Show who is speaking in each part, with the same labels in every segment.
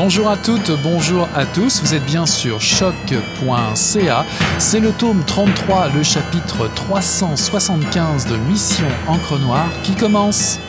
Speaker 1: Bonjour à toutes, bonjour à tous, vous êtes bien sur choc.ca. C'est le tome 33, le chapitre 375 de Mission Encre Noire qui commence.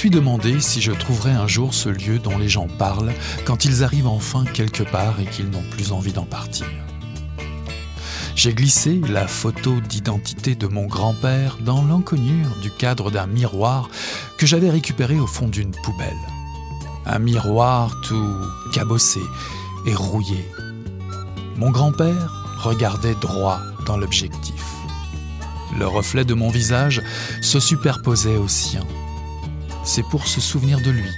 Speaker 1: Suis demandé si je trouverais un jour ce lieu dont les gens parlent quand ils arrivent enfin quelque part et qu'ils n'ont plus envie d'en partir. J'ai glissé la photo d'identité de mon grand-père dans l'encoignure du cadre d'un miroir que j'avais récupéré au fond d'une poubelle. Un miroir tout cabossé et rouillé. Mon grand-père regardait droit dans l'objectif. Le reflet de mon visage se superposait au sien. C'est pour se souvenir de lui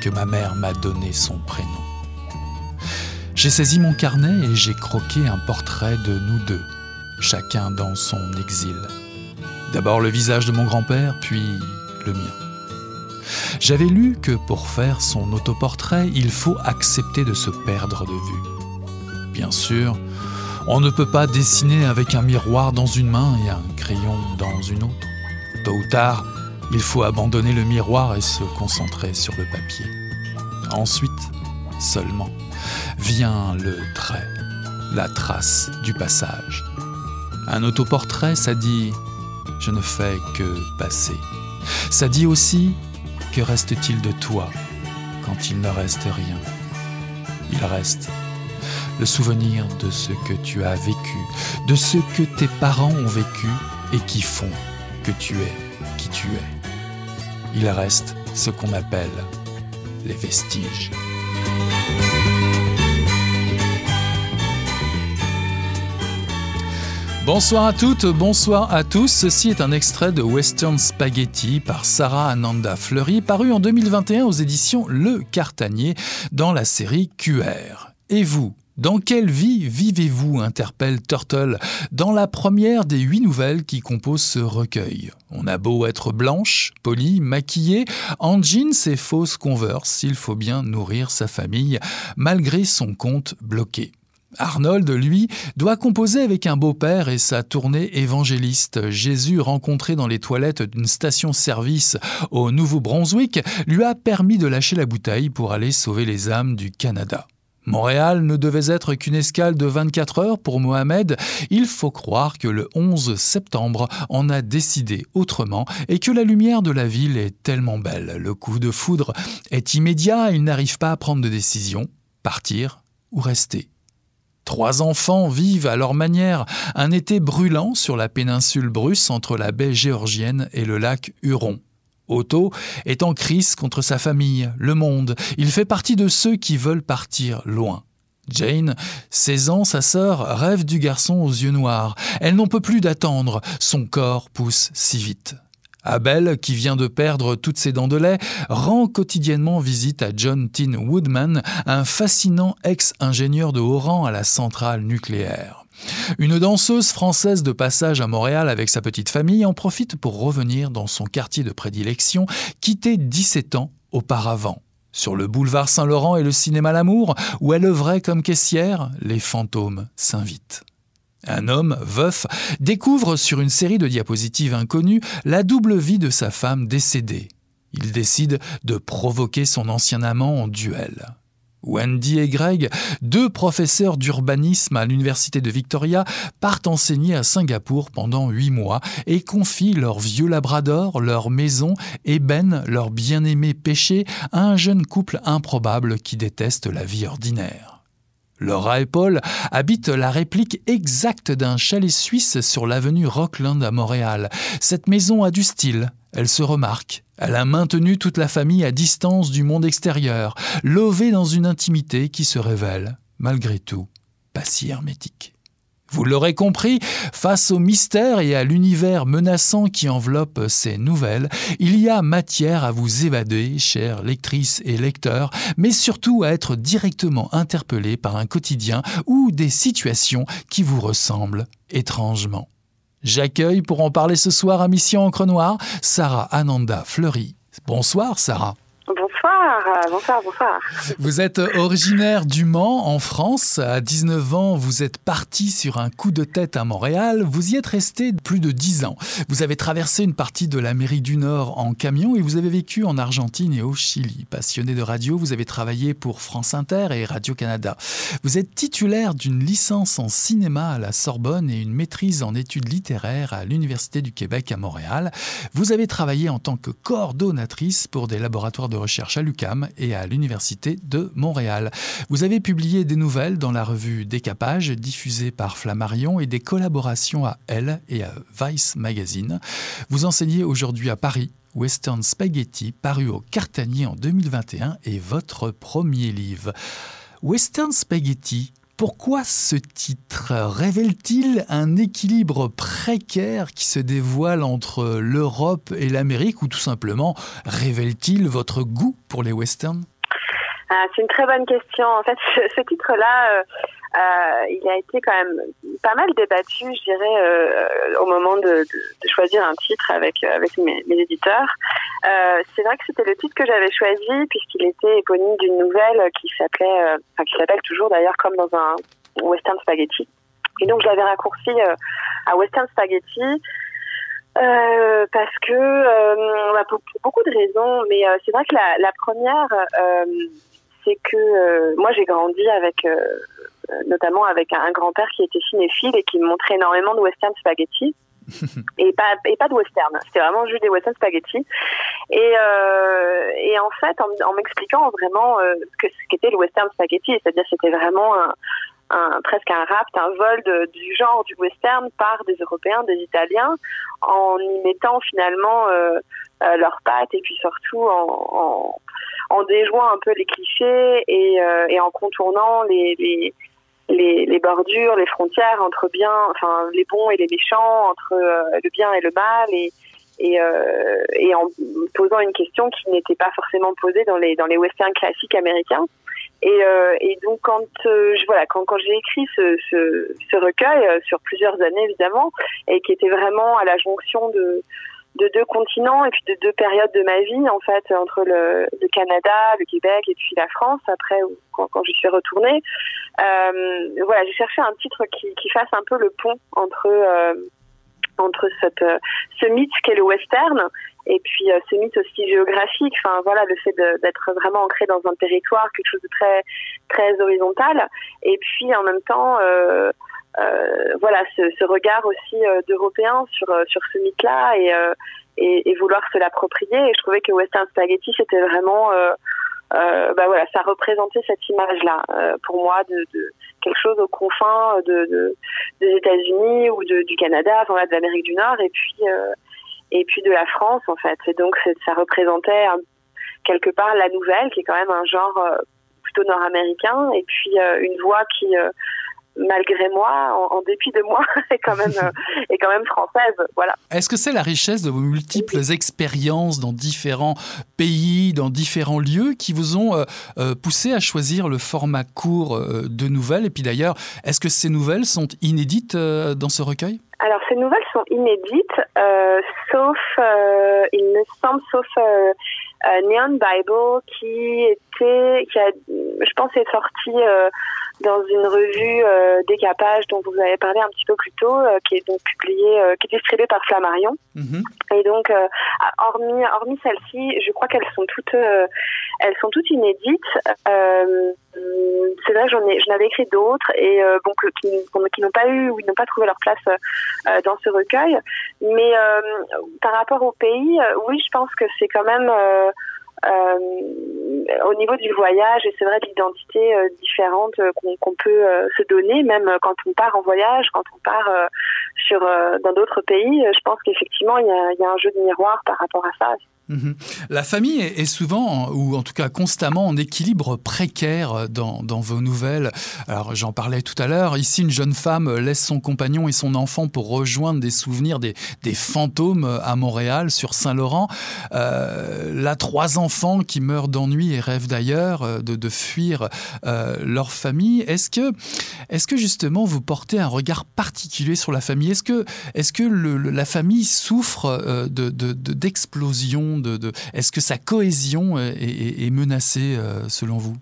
Speaker 1: que ma mère m'a donné son prénom. J'ai saisi mon carnet et j'ai croqué un portrait de nous deux, chacun dans son exil. D'abord le visage de mon grand-père, puis le mien. J'avais lu que pour faire son autoportrait, il faut accepter de se perdre de vue. Bien sûr, on ne peut pas dessiner avec un miroir dans une main et un crayon dans une autre. Tôt ou tard, il faut abandonner le miroir et se concentrer sur le papier. Ensuite, seulement, vient le trait, la trace du passage. Un autoportrait, ça dit ⁇ Je ne fais que passer ⁇ Ça dit aussi ⁇ Que reste-t-il de toi quand il ne reste rien? Il reste le souvenir de ce que tu as vécu, de ce que tes parents ont vécu et qui font que tu es qui tu es. Il reste ce qu'on appelle les vestiges. Bonsoir à toutes, bonsoir à tous. Ceci est un extrait de Western Spaghetti par Sarah Ananda Fleury, paru en 2021 aux éditions Le Cartanier dans la série QR. Et vous, dans quelle vie vivez-vous interpelle Turtle dans la première des huit nouvelles qui composent ce recueil. On a beau être blanche, polie, maquillée, en jeans et fausses converse, il faut bien nourrir sa famille malgré son compte bloqué. Arnold, lui, doit composer avec un beau-père et sa tournée évangéliste. Jésus, rencontré dans les toilettes d'une station-service au Nouveau-Brunswick, lui a permis de lâcher la bouteille pour aller sauver les âmes du Canada. Montréal ne devait être qu'une escale de 24 heures pour Mohamed, il faut croire que le 11 septembre en a décidé autrement et que la lumière de la ville est tellement belle. Le coup de foudre est immédiat, il n'arrive pas à prendre de décision, partir ou rester. Trois enfants vivent à leur manière un été brûlant sur la péninsule Bruce entre la baie géorgienne et le lac Huron. Otto est en crise contre sa famille, le monde. Il fait partie de ceux qui veulent partir loin. Jane, 16 ans, sa sœur, rêve du garçon aux yeux noirs. Elle n'en peut plus d'attendre, son corps pousse si vite. Abel, qui vient de perdre toutes ses dents de lait, rend quotidiennement visite à John Tin Woodman, un fascinant ex-ingénieur de haut rang à la centrale nucléaire. Une danseuse française de passage à Montréal avec sa petite famille en profite pour revenir dans son quartier de prédilection, quitté 17 ans auparavant. Sur le boulevard Saint-Laurent et le cinéma L'Amour, où elle œuvrait comme caissière, les fantômes s'invitent. Un homme, veuf, découvre sur une série de diapositives inconnues la double vie de sa femme décédée. Il décide de provoquer son ancien amant en duel. Wendy et Greg, deux professeurs d'urbanisme à l'Université de Victoria, partent enseigner à Singapour pendant huit mois et confient leur vieux labrador, leur maison et Ben, leur bien-aimé péché, à un jeune couple improbable qui déteste la vie ordinaire. Laura et Paul habitent la réplique exacte d'un chalet suisse sur l'avenue Rockland à Montréal. Cette maison a du style, elle se remarque. Elle a maintenu toute la famille à distance du monde extérieur, lovée dans une intimité qui se révèle, malgré tout, pas si hermétique. Vous l'aurez compris, face au mystère et à l'univers menaçant qui enveloppe ces nouvelles, il y a matière à vous évader, chères lectrices et lecteurs, mais surtout à être directement interpellé par un quotidien ou des situations qui vous ressemblent étrangement. J'accueille pour en parler ce soir à Mission Encre Noire Sarah Ananda Fleury. Bonsoir Sarah.
Speaker 2: Bonsoir, bonsoir, bonsoir.
Speaker 1: Vous êtes originaire du Mans, en France. À 19 ans, vous êtes parti sur un coup de tête à Montréal. Vous y êtes resté plus de 10 ans. Vous avez traversé une partie de l'Amérique du Nord en camion et vous avez vécu en Argentine et au Chili. Passionné de radio, vous avez travaillé pour France Inter et Radio-Canada. Vous êtes titulaire d'une licence en cinéma à la Sorbonne et une maîtrise en études littéraires à l'Université du Québec à Montréal. Vous avez travaillé en tant que coordonnatrice pour des laboratoires de recherche à et à l'Université de Montréal. Vous avez publié des nouvelles dans la revue Décapage, diffusée par Flammarion, et des collaborations à Elle et à Vice Magazine. Vous enseignez aujourd'hui à Paris Western Spaghetti, paru au Cartanier en 2021, et votre premier livre. Western Spaghetti, pourquoi ce titre révèle-t-il un équilibre précaire qui se dévoile entre l'Europe et l'Amérique ou tout simplement révèle-t-il votre goût pour les westerns?
Speaker 2: Ah, C'est une très bonne question. En fait, ce, titre-là, euh, euh, il a été quand même pas mal débattu, je dirais, euh, au moment de, choisir un titre avec mes, éditeurs. c'est vrai que c'était le titre que j'avais choisi puisqu'il était éponyme d'une nouvelle qui s'appelait, enfin qui s'appelle toujours d'ailleurs comme dans un western spaghetti. Et donc je l'avais raccourci à western spaghetti. parce que bah, pour, beaucoup de raisons, mais c'est vrai que la première, c'est que moi j'ai grandi avec notamment avec un, grand-père qui était cinéphile et qui me montrait énormément de western spaghetti. et pas et pas de western c'était vraiment juste des western spaghetti et euh, et en fait en, m'expliquant vraiment euh, ce que ce qu'était le western spaghetti c'est-à-dire c'était vraiment un, un, presque un rap, un vol de, du genre du western par des Européens, des Italiens, en y mettant finalement euh, euh leurs pattes et puis surtout en, en, en, déjouant un peu les clichés et, euh, en contournant les, les, les, bordures, les frontières entre bien, enfin les bons et les méchants, entre euh, le bien et le mal, et, euh, et en posant une question qui n'était pas forcément posée dans les dans les westerns classiques américains. Et, et donc quand je, voilà quand, quand j'ai écrit ce, ce, recueil sur plusieurs années évidemment et qui était vraiment à la jonction de de deux continents et puis de deux périodes de ma vie en fait entre le, Canada, le Québec et puis la France après quand, je suis retournée. Euh, voilà, j'ai cherché un titre qui, qui fasse un peu le pont entre euh, entre cette, ce mythe qu'est le western et puis euh, ce mythe aussi géographique. Enfin voilà, le fait d'être vraiment ancré dans un territoire, quelque chose de très très horizontal, et puis en même temps. Euh, voilà ce, regard aussi euh, d'Européens sur euh, sur ce mythe-là et, et, vouloir se l'approprier. Et je trouvais que Western Spaghetti c'était vraiment bah voilà, ça représentait cette image-là pour moi de, quelque chose aux confins de, de des États-Unis ou de, du Canada, enfin de l'Amérique du Nord, et puis et puis de la France en fait. Et donc ça représentait quelque part la nouvelle, qui est quand même un genre plutôt nord-américain, et puis une voix qui malgré moi, en, dépit de moi, est quand même euh, est quand même française. Voilà.
Speaker 1: Est-ce que c'est la richesse de vos multiples expériences dans différents pays, dans différents lieux, qui vous ont euh, euh, poussé à choisir le format court de nouvelles? Et puis d'ailleurs, est-ce que ces nouvelles sont inédites dans ce recueil?
Speaker 2: Alors ces nouvelles sont inédites, sauf, il me semble, sauf Neon Bible qui était, qui a, je pense, est sorti dans une revue euh, Décapage dont vous avez parlé un petit peu plus tôt, euh, qui est donc publiée, euh, qui est distribuée par Flammarion. Mhm. Et donc, euh, hormis, hormis celle-ci, je crois qu'elles sont toutes, elles sont toutes inédites. c'est vrai, j'en ai, j'en avais écrit d'autres et bon, qui, qui n'ont pas eu ou n'ont pas trouvé leur place dans ce recueil. Mais par rapport au pays, oui, je pense que c'est quand même euh, au niveau du voyage, et c'est vrai d'identités euh, différentes euh, qu'on peut se donner, même quand on part en voyage, quand on part sur dans d'autres pays, je pense qu'effectivement il y a, y a, un jeu de miroir par rapport à ça.
Speaker 1: Mhm. La famille est souvent, ou en tout cas constamment, en équilibre précaire dans, vos nouvelles. Alors j'en parlais tout à l'heure, ici une jeune femme laisse son compagnon et son enfant pour rejoindre des souvenirs des, fantômes à Montréal, sur Saint-Laurent. Euh, là, trois enfants qui meurent d'ennui et rêvent d'ailleurs, euh, de, fuir euh, leur famille. Est-ce que, est que justement vous portez un regard particulier sur la famille? Est-ce que, est que la famille souffre d'explosion de, Est-ce que sa cohésion est, menacée selon vous?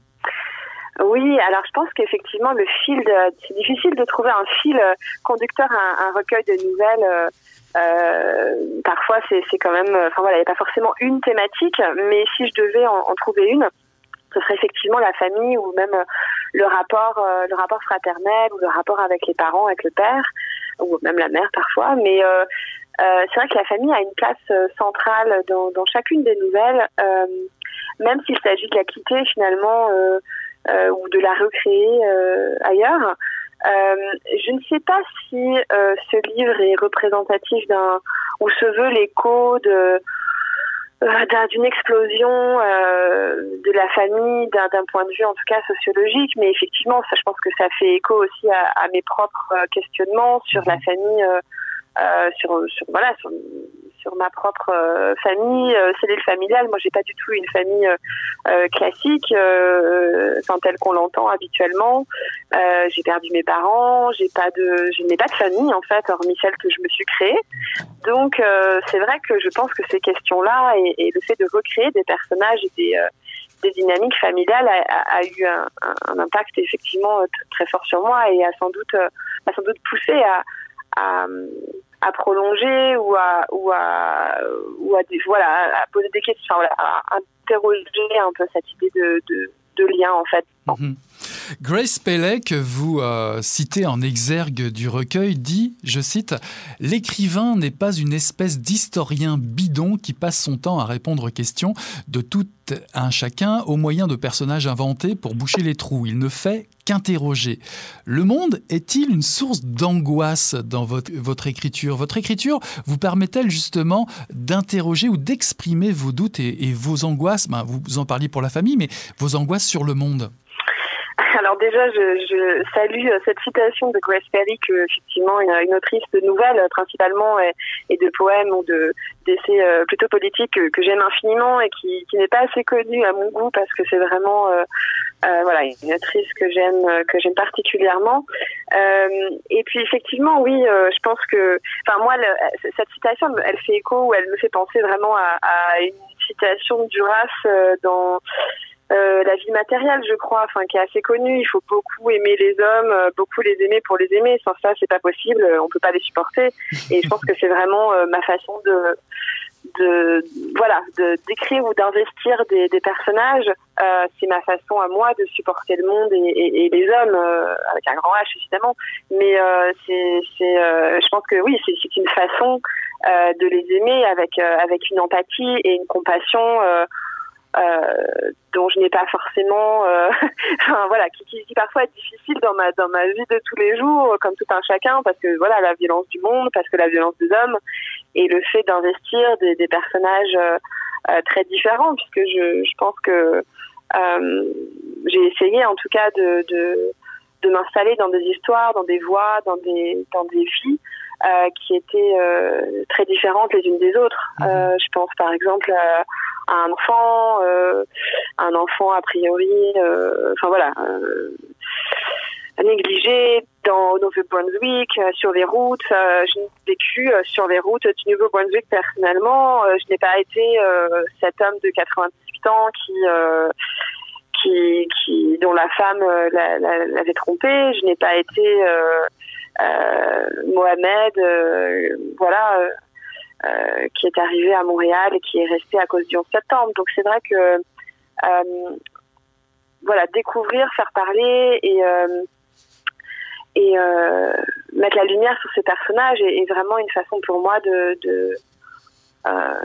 Speaker 2: Oui, alors je pense qu'effectivement le fil, c'est difficile de trouver un fil conducteur à un, recueil de nouvelles. Euh, parfois, c'est quand même, enfin voilà, il n'y a pas forcément une thématique, mais si je devais en, trouver une, ce serait effectivement la famille ou même le rapport, euh, le rapport fraternel ou le rapport avec les parents, avec le père ou même la mère parfois. Mais euh, euh, c'est vrai que la famille a une place euh, centrale dans, dans chacune des nouvelles, euh, même s'il s'agit de la quitter finalement ou de la recréer ailleurs. je ne sais pas si ce livre est représentatif d'un ou se veut l'écho de d'une explosion de la famille d'un point de vue en tout cas sociologique mais effectivement ça je pense que ça fait écho aussi à, à mes propres questionnements sur la famille euh, sur, sur, voilà sur, sur ma propre euh, famille, euh, cellule familiale. Moi, j'ai pas du tout une famille euh, classique, enfin telle qu'on l'entend habituellement. j'ai perdu mes parents, j'ai pas de, je n'ai pas de famille en fait, hormis celle que je me suis créée. Donc, c'est vrai que je pense que ces questions-là et, et, le fait de recréer des personnages et des des dynamiques familiales a, a, eu un, un, impact effectivement très fort sur moi et a sans doute a sans doute poussé à, à, à prolonger ou à voilà poser des questions à interroger un peu cette idée de, lien en fait
Speaker 1: mhm. Grace Pelley, que vous euh, citez en exergue du recueil, dit, je cite, L'écrivain n'est pas une espèce d'historien bidon qui passe son temps à répondre aux questions de tout un chacun au moyen de personnages inventés pour boucher les trous. Il ne fait qu'interroger. Le monde est-il une source d'angoisse dans votre, écriture? Votre écriture vous permet-elle justement d'interroger ou d'exprimer vos doutes et, vos angoisses? Ben, Vous en parliez pour la famille, mais vos angoisses sur le monde
Speaker 2: alors déjà, je, je, salue euh, cette citation de Grace Perry, que effectivement une, une autrice de nouvelles principalement et, et de poèmes ou de d'essais euh, plutôt politiques que, j'aime infiniment et qui, qui n'est pas assez connue à mon goût parce que c'est vraiment euh, euh, voilà une autrice que j'aime que j'aime particulièrement. Euh, et puis effectivement, oui, je pense que, enfin moi, le, cette citation, elle fait écho ou elle me fait penser vraiment à, à une citation Duras dans euh, la vie matérielle, je crois, enfin qui est assez connue. Il faut beaucoup aimer les hommes, euh, beaucoup les aimer pour les aimer. Sans ça, c'est pas possible. On peut pas les supporter. Et je pense que c'est vraiment euh, ma façon de de voilà de d'écrire ou d'investir des, des personnages. c'est ma façon à moi de supporter le monde et, et, les hommes avec un grand H évidemment. Mais c'est c'est je pense que oui, c'est une façon de les aimer avec avec une empathie et une compassion. Euh, dont je n'ai pas forcément, euh, enfin, voilà, qui, qui, parfois est difficile dans ma dans ma vie de tous les jours, comme tout un chacun, parce que voilà la violence du monde, parce que la violence des hommes, et le fait d'investir des, des, personnages euh, très différents, puisque je, je pense que j'ai essayé en tout cas de de, de m'installer dans des histoires, dans des voix, dans des dans des vies qui étaient très différentes les unes des autres. Euh, je pense par exemple un enfant, un enfant a priori, enfin voilà, négligé dans au Nouveau-Brunswick, sur les routes. je n'ai vécu sur les routes du Nouveau-Brunswick personnellement. je n'ai pas été cet homme de 98 ans qui dont la femme l'avait trompé. Je n'ai pas été euh, Mohamed, euh, voilà, euh, qui est arrivé à Montréal et qui est resté à cause du 11 septembre. Donc c'est vrai que voilà, découvrir, faire parler et et mettre la lumière sur ces personnages est, vraiment une façon pour moi de, de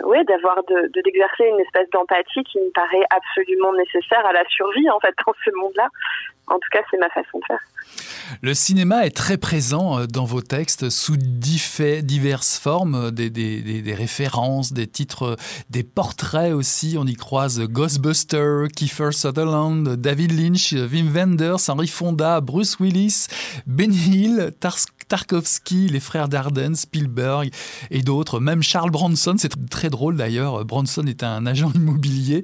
Speaker 2: ouais, d'avoir de d'exercer une espèce d'empathie qui me paraît absolument nécessaire à la survie en fait dans ce monde-là. En tout cas, c'est ma façon de faire.
Speaker 1: Le cinéma est très présent euh, dans vos textes sous diverses formes, euh, des, références, des titres, des portraits aussi. On y croise Ghostbuster, Kiefer Sutherland, David Lynch, Wim Wenders, Henry Fonda, Bruce Willis, Benny Hill, Tarkovsky, les frères Darden, Spielberg et d'autres. Même Charles Bronson, c'est très drôle d'ailleurs. Bronson est un agent immobilier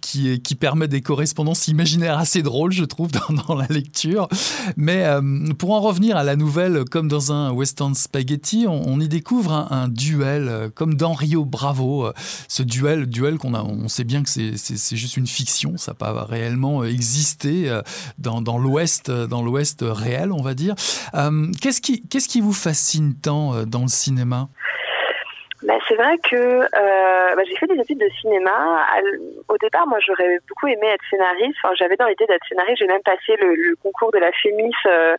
Speaker 1: qui, qui permet des correspondances imaginaires assez drôles, je trouve, dans, la lecture. Mais euh, pour en revenir à la nouvelle, comme dans un western spaghetti, on, y découvre un, duel, euh, comme dans Rio Bravo. Euh, ce duel, duel qu'on a, on sait bien que c'est juste une fiction, ça n'a pas réellement existé dans, dans l'Ouest, dans l'Ouest réel, on va dire. Qu'est-ce qui, qu'est-ce qui vous fascine tant dans le cinéma?
Speaker 2: Bah, c'est vrai que euh, bah, j'ai fait des études de cinéma. Au départ, moi, j'aurais beaucoup aimé être scénariste. J'avais dans l'idée d'être scénariste. J'ai même passé le, concours de la FEMIS, euh,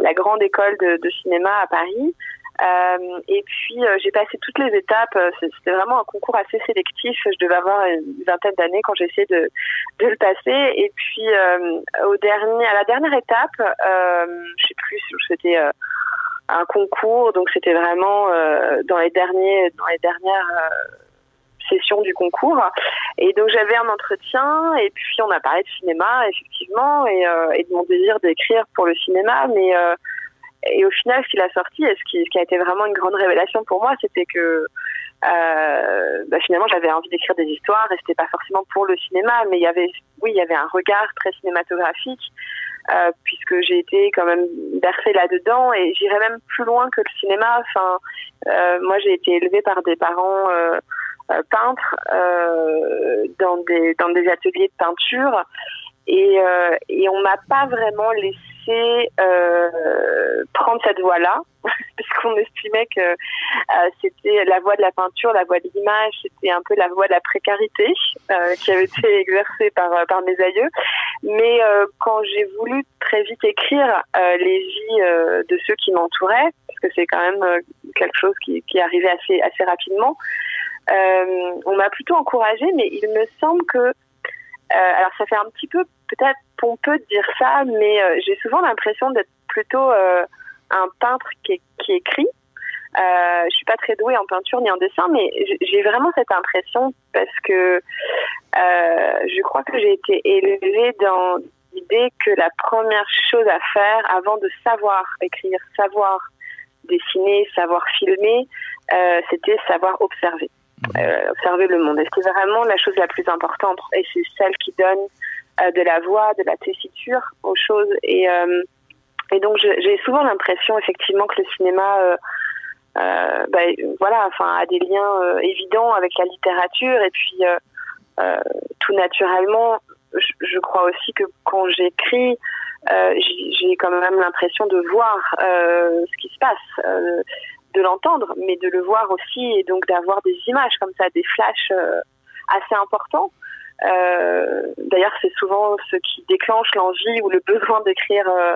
Speaker 2: la grande école de, cinéma à Paris. Euh, et puis euh, j'ai passé toutes les étapes. C'était vraiment un concours assez sélectif. Je devais avoir une vingtaine d'années quand j'ai essayé de, le passer. Et puis euh, au dernier, à la dernière étape, je sais plus, c'était un concours, donc c'était vraiment euh, dans les derniers, dans les dernières euh, sessions du concours. Et donc j'avais un entretien et puis on a parlé de cinéma effectivement et, euh, de mon désir d'écrire pour le cinéma, mais et au final, ce qu'il a sorti, et ce qui, a été vraiment une grande révélation pour moi, c'était que bah finalement, j'avais envie d'écrire des histoires, et c'était pas forcément pour le cinéma, mais il y avait, oui, il y avait un regard très cinématographique euh, puisque j'ai été quand même bercée là-dedans et j'irais même plus loin que le cinéma. Enfin, euh, moi j'ai été élevée par des parents euh, euh peintres euh, dans des dans des ateliers de peinture et et on m'a pas vraiment laissé euh, prendre cette voie-là, parce qu'on estimait que euh, c'était la voie de la peinture, la voie de l'image, c'était un peu la voie de la précarité euh, qui avait été exercée par, par mes aïeux. Mais quand j'ai voulu très vite écrire les vies de ceux qui m'entouraient, parce que c'est quand même quelque chose qui, qui arrivait assez, assez rapidement, on m'a plutôt encouragée, mais il me semble que alors ça fait un petit peu peut-être pompeux de dire ça, mais euh, j'ai souvent l'impression d'être plutôt euh, un peintre qui, qui écrit. Euh, je suis pas très douée en peinture ni en dessin, mais j'ai vraiment cette impression parce que euh, je crois que j'ai été élevée dans l'idée que la première chose à faire avant de savoir écrire, savoir dessiner, savoir filmer, euh, c'était savoir observer, euh, observer le monde. Et c'est vraiment la chose la plus importante et c'est celle qui donne de la voix, de la tessiture aux choses. Et, et donc j'ai souvent l'impression effectivement que le cinéma euh, euh, bah, voilà, enfin, a des liens évidents avec la littérature et puis tout naturellement, je, crois aussi que quand j'écris, j'ai quand même l'impression de voir ce qui se passe, de l'entendre, mais de le voir aussi et donc d'avoir des images comme ça, des flashs assez importants. Euh, D'ailleurs, c'est souvent ce qui déclenche l'envie ou le besoin d'écrire euh,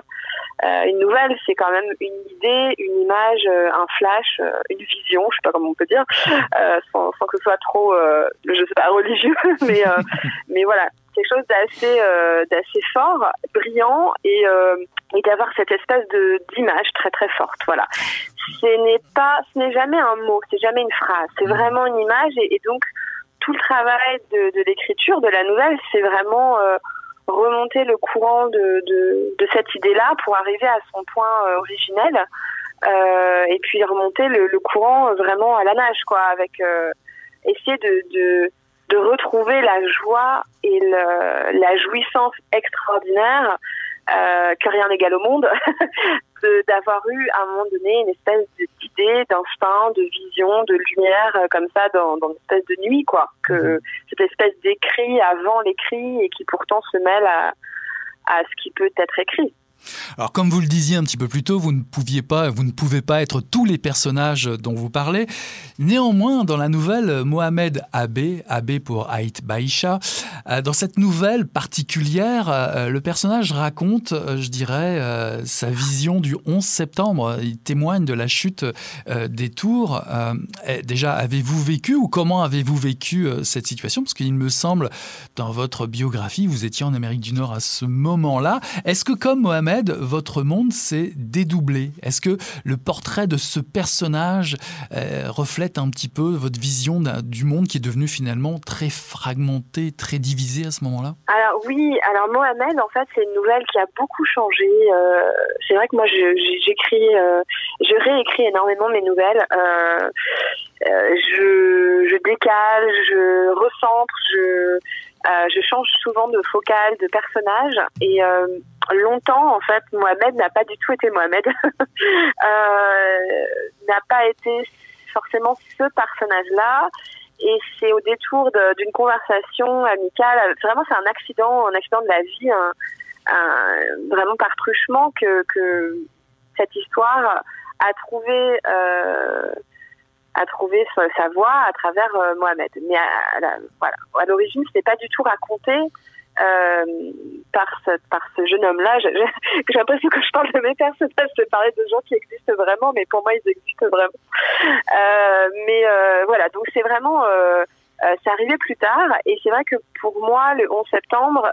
Speaker 2: euh, une nouvelle. C'est quand même une idée, une image, un flash, une vision, je sais pas comment on peut dire, sans, sans, que ce soit trop, je sais pas, religieux, mais mais voilà, quelque chose d'assez d'assez fort, brillant et et d'avoir cette espèce de d'image très très forte. Voilà. Ce n'est pas, ce n'est jamais un mot, c'est jamais une phrase, c'est mmh. vraiment une image et, et donc tout le travail de, l'écriture de la nouvelle, c'est vraiment euh, remonter le courant de, cette idée-là pour arriver à son point euh, originel. Euh, et puis remonter le, courant vraiment à la nage, quoi, avec essayer de, retrouver la joie et la jouissance extraordinaire euh, que rien n'égale au monde, d'avoir eu à un moment donné une espèce d'idée, d'instinct, de vision, de lumière euh, comme ça dans, dans une espèce de nuit, quoi. Que mhm. cette espèce d'écrit avant l'écrit et qui pourtant se mêle à, à ce qui peut être écrit.
Speaker 1: Alors comme vous le disiez un petit peu plus tôt, vous ne pouviez pas, vous ne pouvez pas être tous les personnages dont vous parlez. Néanmoins, dans la nouvelle Mohamed Abbé, Abbé pour Haït Baïcha, euh, dans cette nouvelle particulière, euh, le personnage raconte, euh, je dirais, sa vision du 11 septembre. Il témoigne de la chute des tours. Déjà, avez-vous vécu ou comment avez-vous vécu cette situation? Parce qu'il me semble, dans votre biographie, vous étiez en Amérique du Nord à ce moment-là. Est-ce que comme Mohamed, votre monde s'est dédoublé. Est-ce que le portrait de ce personnage euh, reflète un petit peu votre vision du monde qui est devenu finalement très fragmenté, très divisé à ce moment-là?
Speaker 2: Alors oui, alors Mohamed, en fait, c'est une nouvelle qui a beaucoup changé. Euh, c'est vrai que moi, j'écris, euh, je réécris énormément mes nouvelles. je, décale, je recentre, je change souvent de focale, de personnage. Et longtemps, en fait, Mohamed n'a pas du tout été Mohamed. euh, n'a pas été forcément ce personnage-là. Et c'est au détour d'une conversation amicale. Vraiment, c'est un accident, un accident de la vie, vraiment par truchement que, cette histoire a trouvé euh, à trouver sa, voix à travers euh, Mohamed. Mais à, à l'origine, ce n'est pas du tout raconté euh, par, ce, par ce jeune homme-là. J'ai l'impression que je parle de mes personnages, je parlais de gens qui existent vraiment, mais pour moi, ils existent vraiment. Euh, mais euh, voilà, donc c'est vraiment... C'est arrivé plus tard et c'est vrai que pour moi le 11 septembre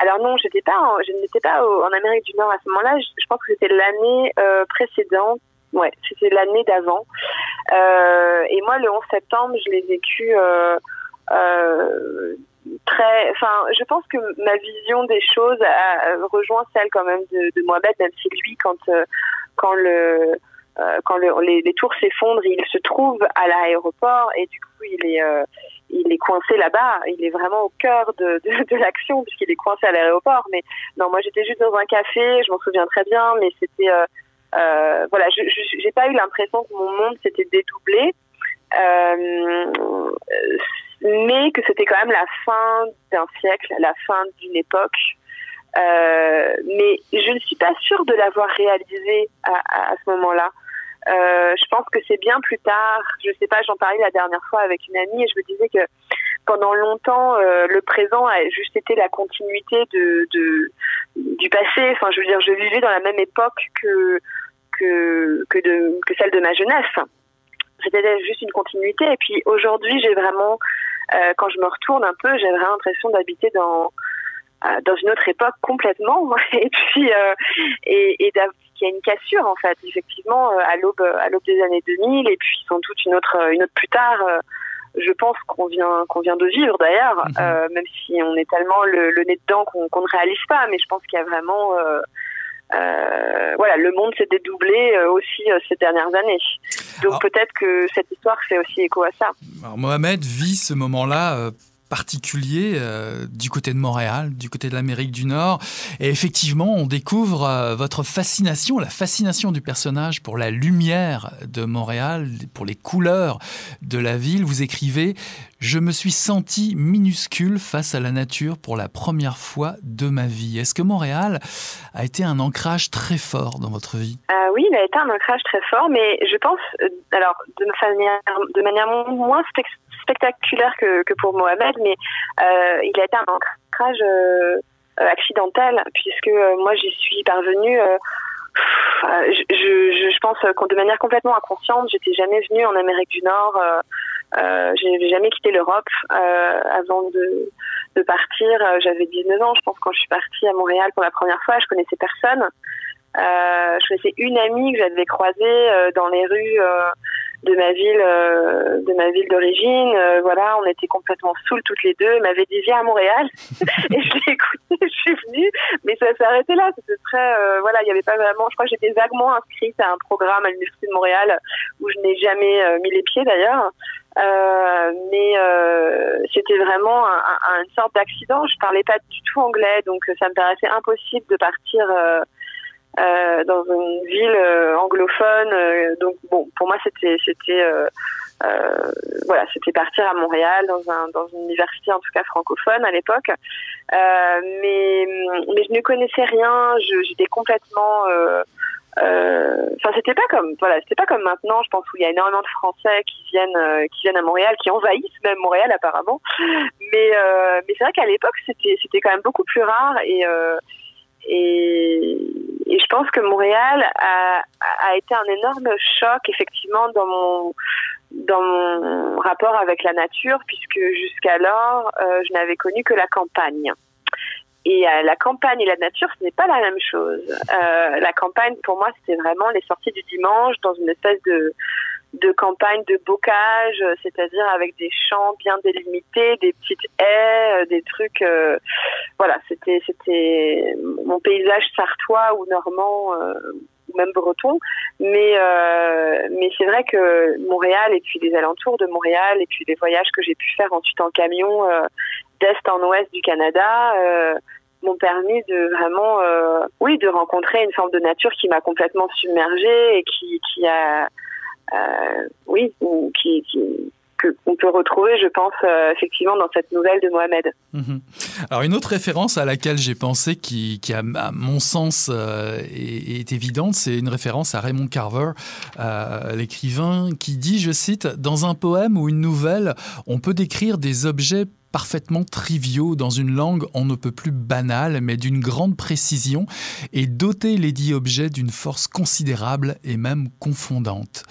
Speaker 2: alors non j'étais pas je n'étais pas en Amérique du Nord à ce moment-là je, pense que c'était l'année précédente Ouais, c'était l'année d'avant. Et moi, le 11 septembre, je l'ai vécu Enfin, je pense que ma vision des choses rejoint celle quand même de, de Mohamed, même si lui, quand euh, quand le euh, quand le, les, tours s'effondrent, il se trouve à l'aéroport et du coup, il est il est coincé là-bas, il est vraiment au cœur de, l'action puisqu'il est coincé à l'aéroport. Mais non, moi j'étais juste dans un café, je m'en souviens très bien, mais c'était euh, euh, voilà, je j'ai pas eu l'impression que mon monde s'était dédoublé, euh, mais que c'était quand même la fin d'un siècle, la fin d'une époque. Euh, mais je ne suis pas sûre de l'avoir réalisé à, ce moment-là. Euh, je pense que c'est bien plus tard. Je sais pas, j'en parlais la dernière fois avec une amie et je me disais que pendant longtemps, euh, le présent a juste été la continuité de, de, du passé. Enfin, je veux dire, je vivais dans la même époque que que que celle de ma jeunesse. C'était juste une continuité. Et puis aujourd'hui, j'ai vraiment, euh, quand je me retourne un peu, j'ai vraiment l'impression d'habiter dans euh, dans une autre époque complètement. Et puis euh, et, et qu'il y a une cassure en fait, effectivement, à l'aube à l'aube des années 2000 et puis sans doute une autre une autre plus tard je pense qu'on vient qu'on vient de vivre d'ailleurs, mhm. euh, même si on est tellement le, le nez dedans qu'on ne réalise pas. Mais je pense qu'il y a vraiment euh, euh, voilà, le monde s'est dédoublé euh, aussi ces dernières années. Donc peut-être que cette histoire fait aussi écho à ça.
Speaker 1: Alors, Mohamed vit ce moment-là particulier euh, du côté de Montréal, du côté de l'Amérique du Nord. Et effectivement, on découvre euh, votre fascination, la fascination du personnage pour la lumière de Montréal, pour les couleurs de la ville. Vous écrivez Je me suis senti minuscule face à la nature pour la première fois de ma vie. Est-ce que Montréal a été un ancrage très fort dans votre vie?
Speaker 2: Euh, Oui, il a été un ancrage très fort, mais je pense, euh, alors de manière, de manière moins spectaculaire que, que pour Mohamed, mais euh, il a été un ancrage euh, accidentel, puisque euh, moi j'y suis parvenue. Euh, je, je, je, pense de manière complètement inconsciente, j'étais jamais venue en Amérique du Nord, euh, euh, j'ai jamais quitté l'Europe euh, avant de, partir. J'avais 19 ans, je pense, quand je suis partie à Montréal pour la première fois. Je connaissais personne. Euh, je connaissais une amie que j'avais croisée euh, dans les rues euh, de ma ville euh, de ma ville d'origine euh, voilà on était complètement saouls toutes les deux. Elle m'avait dit viens à Montréal. Et je l'ai écouté je suis venue mais ça s'est arrêté là. C'était très euh, voilà il n'y avait pas vraiment je crois que j'étais vaguement inscrite à un programme à l'université de Montréal où je n'ai jamais euh, mis les pieds d'ailleurs. Euh, mais euh, c'était vraiment un, un, une sorte d'accident. Je parlais pas du tout anglais donc ça me paraissait impossible de partir euh, dans une ville euh, anglophone. Euh, donc bon, pour moi c'était c'était voilà, c'était partir à Montréal dans, un, dans une université en tout cas francophone à l'époque. Mais, mais je ne connaissais rien, j'étais complètement enfin c'était pas comme voilà c'était pas comme maintenant je pense où il y a énormément de Français qui viennent qui viennent à Montréal qui envahissent même Montréal apparemment mais mais c'est vrai qu'à l'époque c'était c'était quand même beaucoup plus rare et et, je pense que Montréal a, a été un énorme choc effectivement dans mon dans mon rapport avec la nature, puisque jusqu'alors, euh, je n'avais connu que la campagne. Et euh, la campagne et la nature, ce n'est pas la même chose. Euh, la campagne, pour moi, c'était vraiment les sorties du dimanche dans une espèce de, de campagne de bocage, c'est-à-dire avec des champs bien délimités, des petites haies, des trucs. voilà, c'était c'était mon paysage sartois ou normand ou même breton. Mais, euh, mais c'est vrai que Montréal et puis les alentours de Montréal et puis les voyages que j'ai pu faire ensuite en camion euh, d'est en ouest du Canada euh, m'ont permis de vraiment, euh, oui, de rencontrer une forme de nature qui m'a complètement submergée et qui, a, euh, oui, qui, qui, qu'on peut retrouver, je pense, euh, effectivement, dans cette nouvelle de Mohamed.
Speaker 1: Mhm. Alors, une autre référence à laquelle j'ai pensé, qui, à mon sens, euh, est, évidente, c'est une référence à Raymond Carver, euh, l'écrivain, qui dit, je cite, Dans un poème ou une nouvelle, on peut décrire des objets parfaitement triviaux dans une langue on ne peut plus banale, mais d'une grande précision, et doter les dits objets d'une force considérable et même confondante.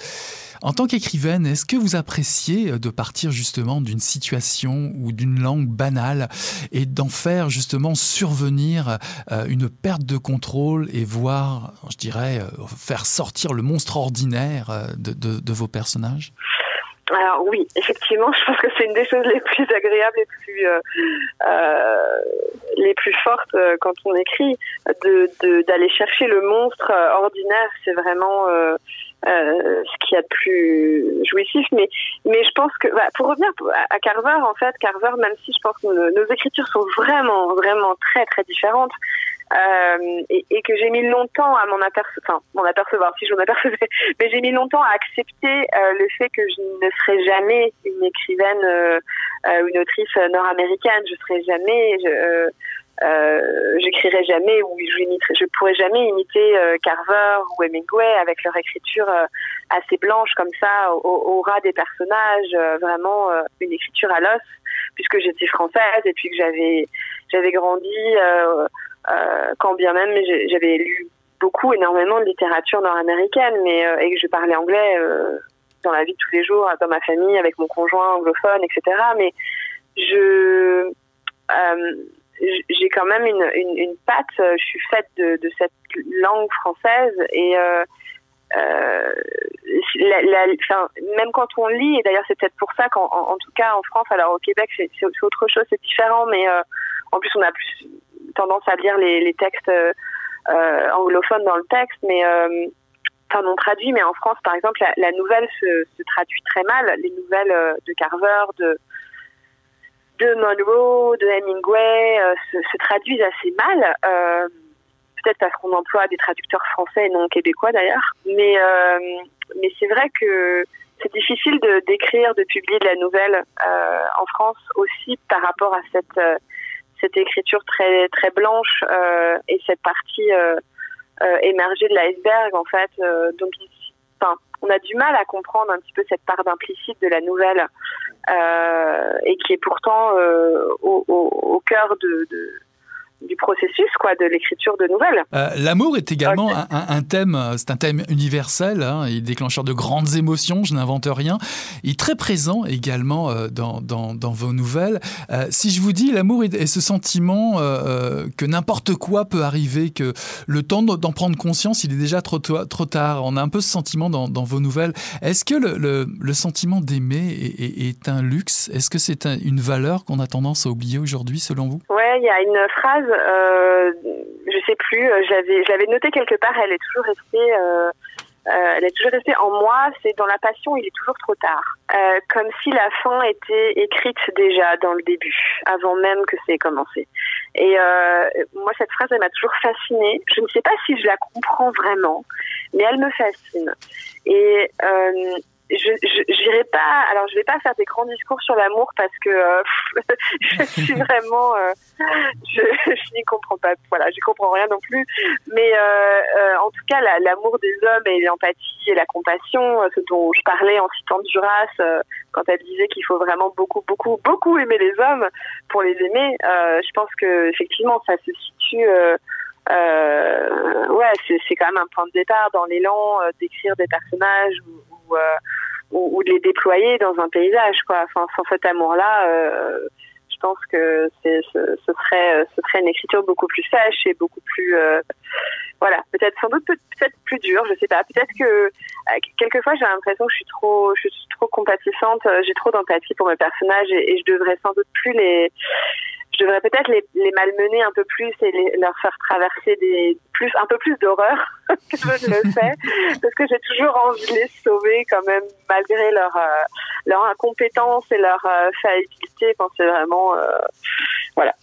Speaker 1: En tant qu'écrivaine, est-ce que vous appréciez euh, de partir justement d'une situation ou d'une langue banale et d'en faire justement survenir euh, une perte de contrôle et voir, je dirais, euh, faire sortir le monstre ordinaire de, vos personnages?
Speaker 2: Alors oui, effectivement, je pense que c'est une des choses les plus agréables, les plus les plus fortes quand on écrit, de d'aller chercher le monstre ordinaire. C'est vraiment euh, ce qui y a de plus jouissif. Mais, mais je pense que, bah, pour revenir à Carver, en fait, Carver, même si je pense que nos, écritures sont vraiment, vraiment très, très différentes, euh, et, que j'ai mis longtemps à m'en apercevoir, enfin, m'en apercevoir, si je m'en apercevais, mais j'ai mis longtemps à accepter euh, le fait que je ne serai jamais une écrivaine euh, une autrice nord-américaine. Je serai jamais, je, euh, j'écrirai jamais ou je je pourrais jamais imiter euh, Carver ou Hemingway avec leur écriture euh, assez blanche comme ça au, au ras des personnages euh, vraiment une écriture à l'os puisque j'étais française et puis que j'avais j'avais grandi quand bien même j'avais lu beaucoup énormément de littérature nord-américaine mais et que je parlais anglais dans la vie de tous les jours dans ma famille avec mon conjoint anglophone etc mais je j'ai quand même une, patte, euh, je suis faite de, cette langue française et euh, euh, même quand on lit, et d'ailleurs c'est peut-être pour ça qu'en en, tout cas en France, alors au Québec c'est autre chose, c'est différent, mais euh, en plus on a plus tendance à lire les, textes euh, anglophones dans le texte, mais enfin non traduit, mais en France par exemple la, nouvelle se, traduit très mal, les nouvelles de Carver, de de Monroe, de Hemingway euh, se, traduisent assez mal. Euh, peut-être parce qu'on emploie des traducteurs français et non québécois d'ailleurs. Mais, euh, mais c'est vrai que c'est difficile de d'écrire, de publier de la nouvelle en France aussi par rapport à cette cette écriture très très blanche et cette partie émergée de l'iceberg en fait. donc, enfin, on a du mal à comprendre un petit peu cette part d'implicite de la nouvelle euh, et qui est pourtant euh, au, au, cœur de du processus quoi de l'écriture de nouvelles.
Speaker 1: Euh, L'amour est également okay. un, un, thème, c'est un thème universel, hein, et déclencheur de grandes émotions. Je n'invente rien. Il est très présent également euh, dans, dans, dans, vos nouvelles. Euh, si je vous dis l'amour est, est, ce sentiment euh, euh que n'importe quoi peut arriver, que le temps d'en prendre conscience, il est déjà trop, trop tard. On a un peu ce sentiment dans, dans vos nouvelles. Est-ce que le, le, le sentiment d'aimer est, est, est, un luxe? Est-ce que c'est un, une valeur qu'on a tendance à oublier aujourd'hui, selon vous?
Speaker 2: Ouais, il y a une phrase euh, je sais plus, euh, j'avais j'avais noté quelque part, elle est toujours restée euh, euh, elle est toujours restée en moi, c'est dans la passion, il est toujours trop tard. Comme si la fin était écrite déjà dans le début, avant même que c'est commencé. Et moi, cette phrase, elle m'a toujours fascinée. Je ne sais pas si je la comprends vraiment, mais elle me fascine. Et je j'irai pas. Alors, je vais pas faire des grands discours sur l'amour parce que euh, je suis vraiment, euh, je, je n'y comprends pas. Voilà, je comprends rien non plus. Mais euh, euh en tout cas, l'amour des hommes et l'empathie et la compassion, ce dont je parlais en citant Duras quand elle disait qu'il faut vraiment beaucoup, beaucoup, beaucoup aimer les hommes pour les aimer. je pense que effectivement, ça se situe. Ouais, c'est quand même un point de départ dans l'élan d'écrire des personnages ou, ou ou, de les déployer dans un paysage quoi. Enfin sans cet amour là euh, je pense que ce, ce, serait ce serait une écriture beaucoup plus sèche et beaucoup plus euh, voilà. Peut-être sans doute peut-être plus dure je sais pas. Peut-être que euh, quelquefois j'ai l'impression que je suis trop je suis trop compatissante j'ai trop d'empathie pour mes personnages et, et, je devrais sans doute plus les je devrais peut-être les, les, malmener un peu plus et les, leur faire traverser des plus un peu plus d'horreur que je le fais. Parce que j'ai toujours envie de les sauver quand même malgré leur euh, leur incompétence et leur euh, faillibilité. Quand c'est vraiment euh, voilà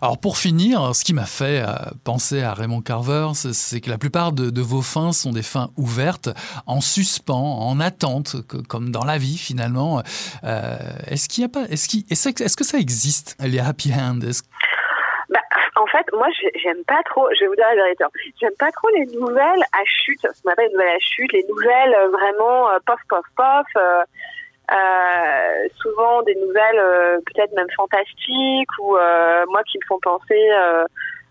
Speaker 1: alors pour finir, ce qui m'a fait euh, penser à Raymond Carver, c'est que la plupart de, vos fins sont des fins ouvertes, en suspens, en attente, comme dans la vie finalement. Euh, est-ce qu'il y a pas, est-ce qu est, -ce, est -ce que ça existe les happy end
Speaker 2: bah, en fait, moi, j'aime pas trop, je vais vous dire la vérité, j'aime pas trop les nouvelles à chute, ce qu'on appelle les nouvelles à chute, les nouvelles euh, vraiment euh, pof, pof, pof, souvent des nouvelles euh, peut-être même fantastiques ou euh, moi qui me font penser euh,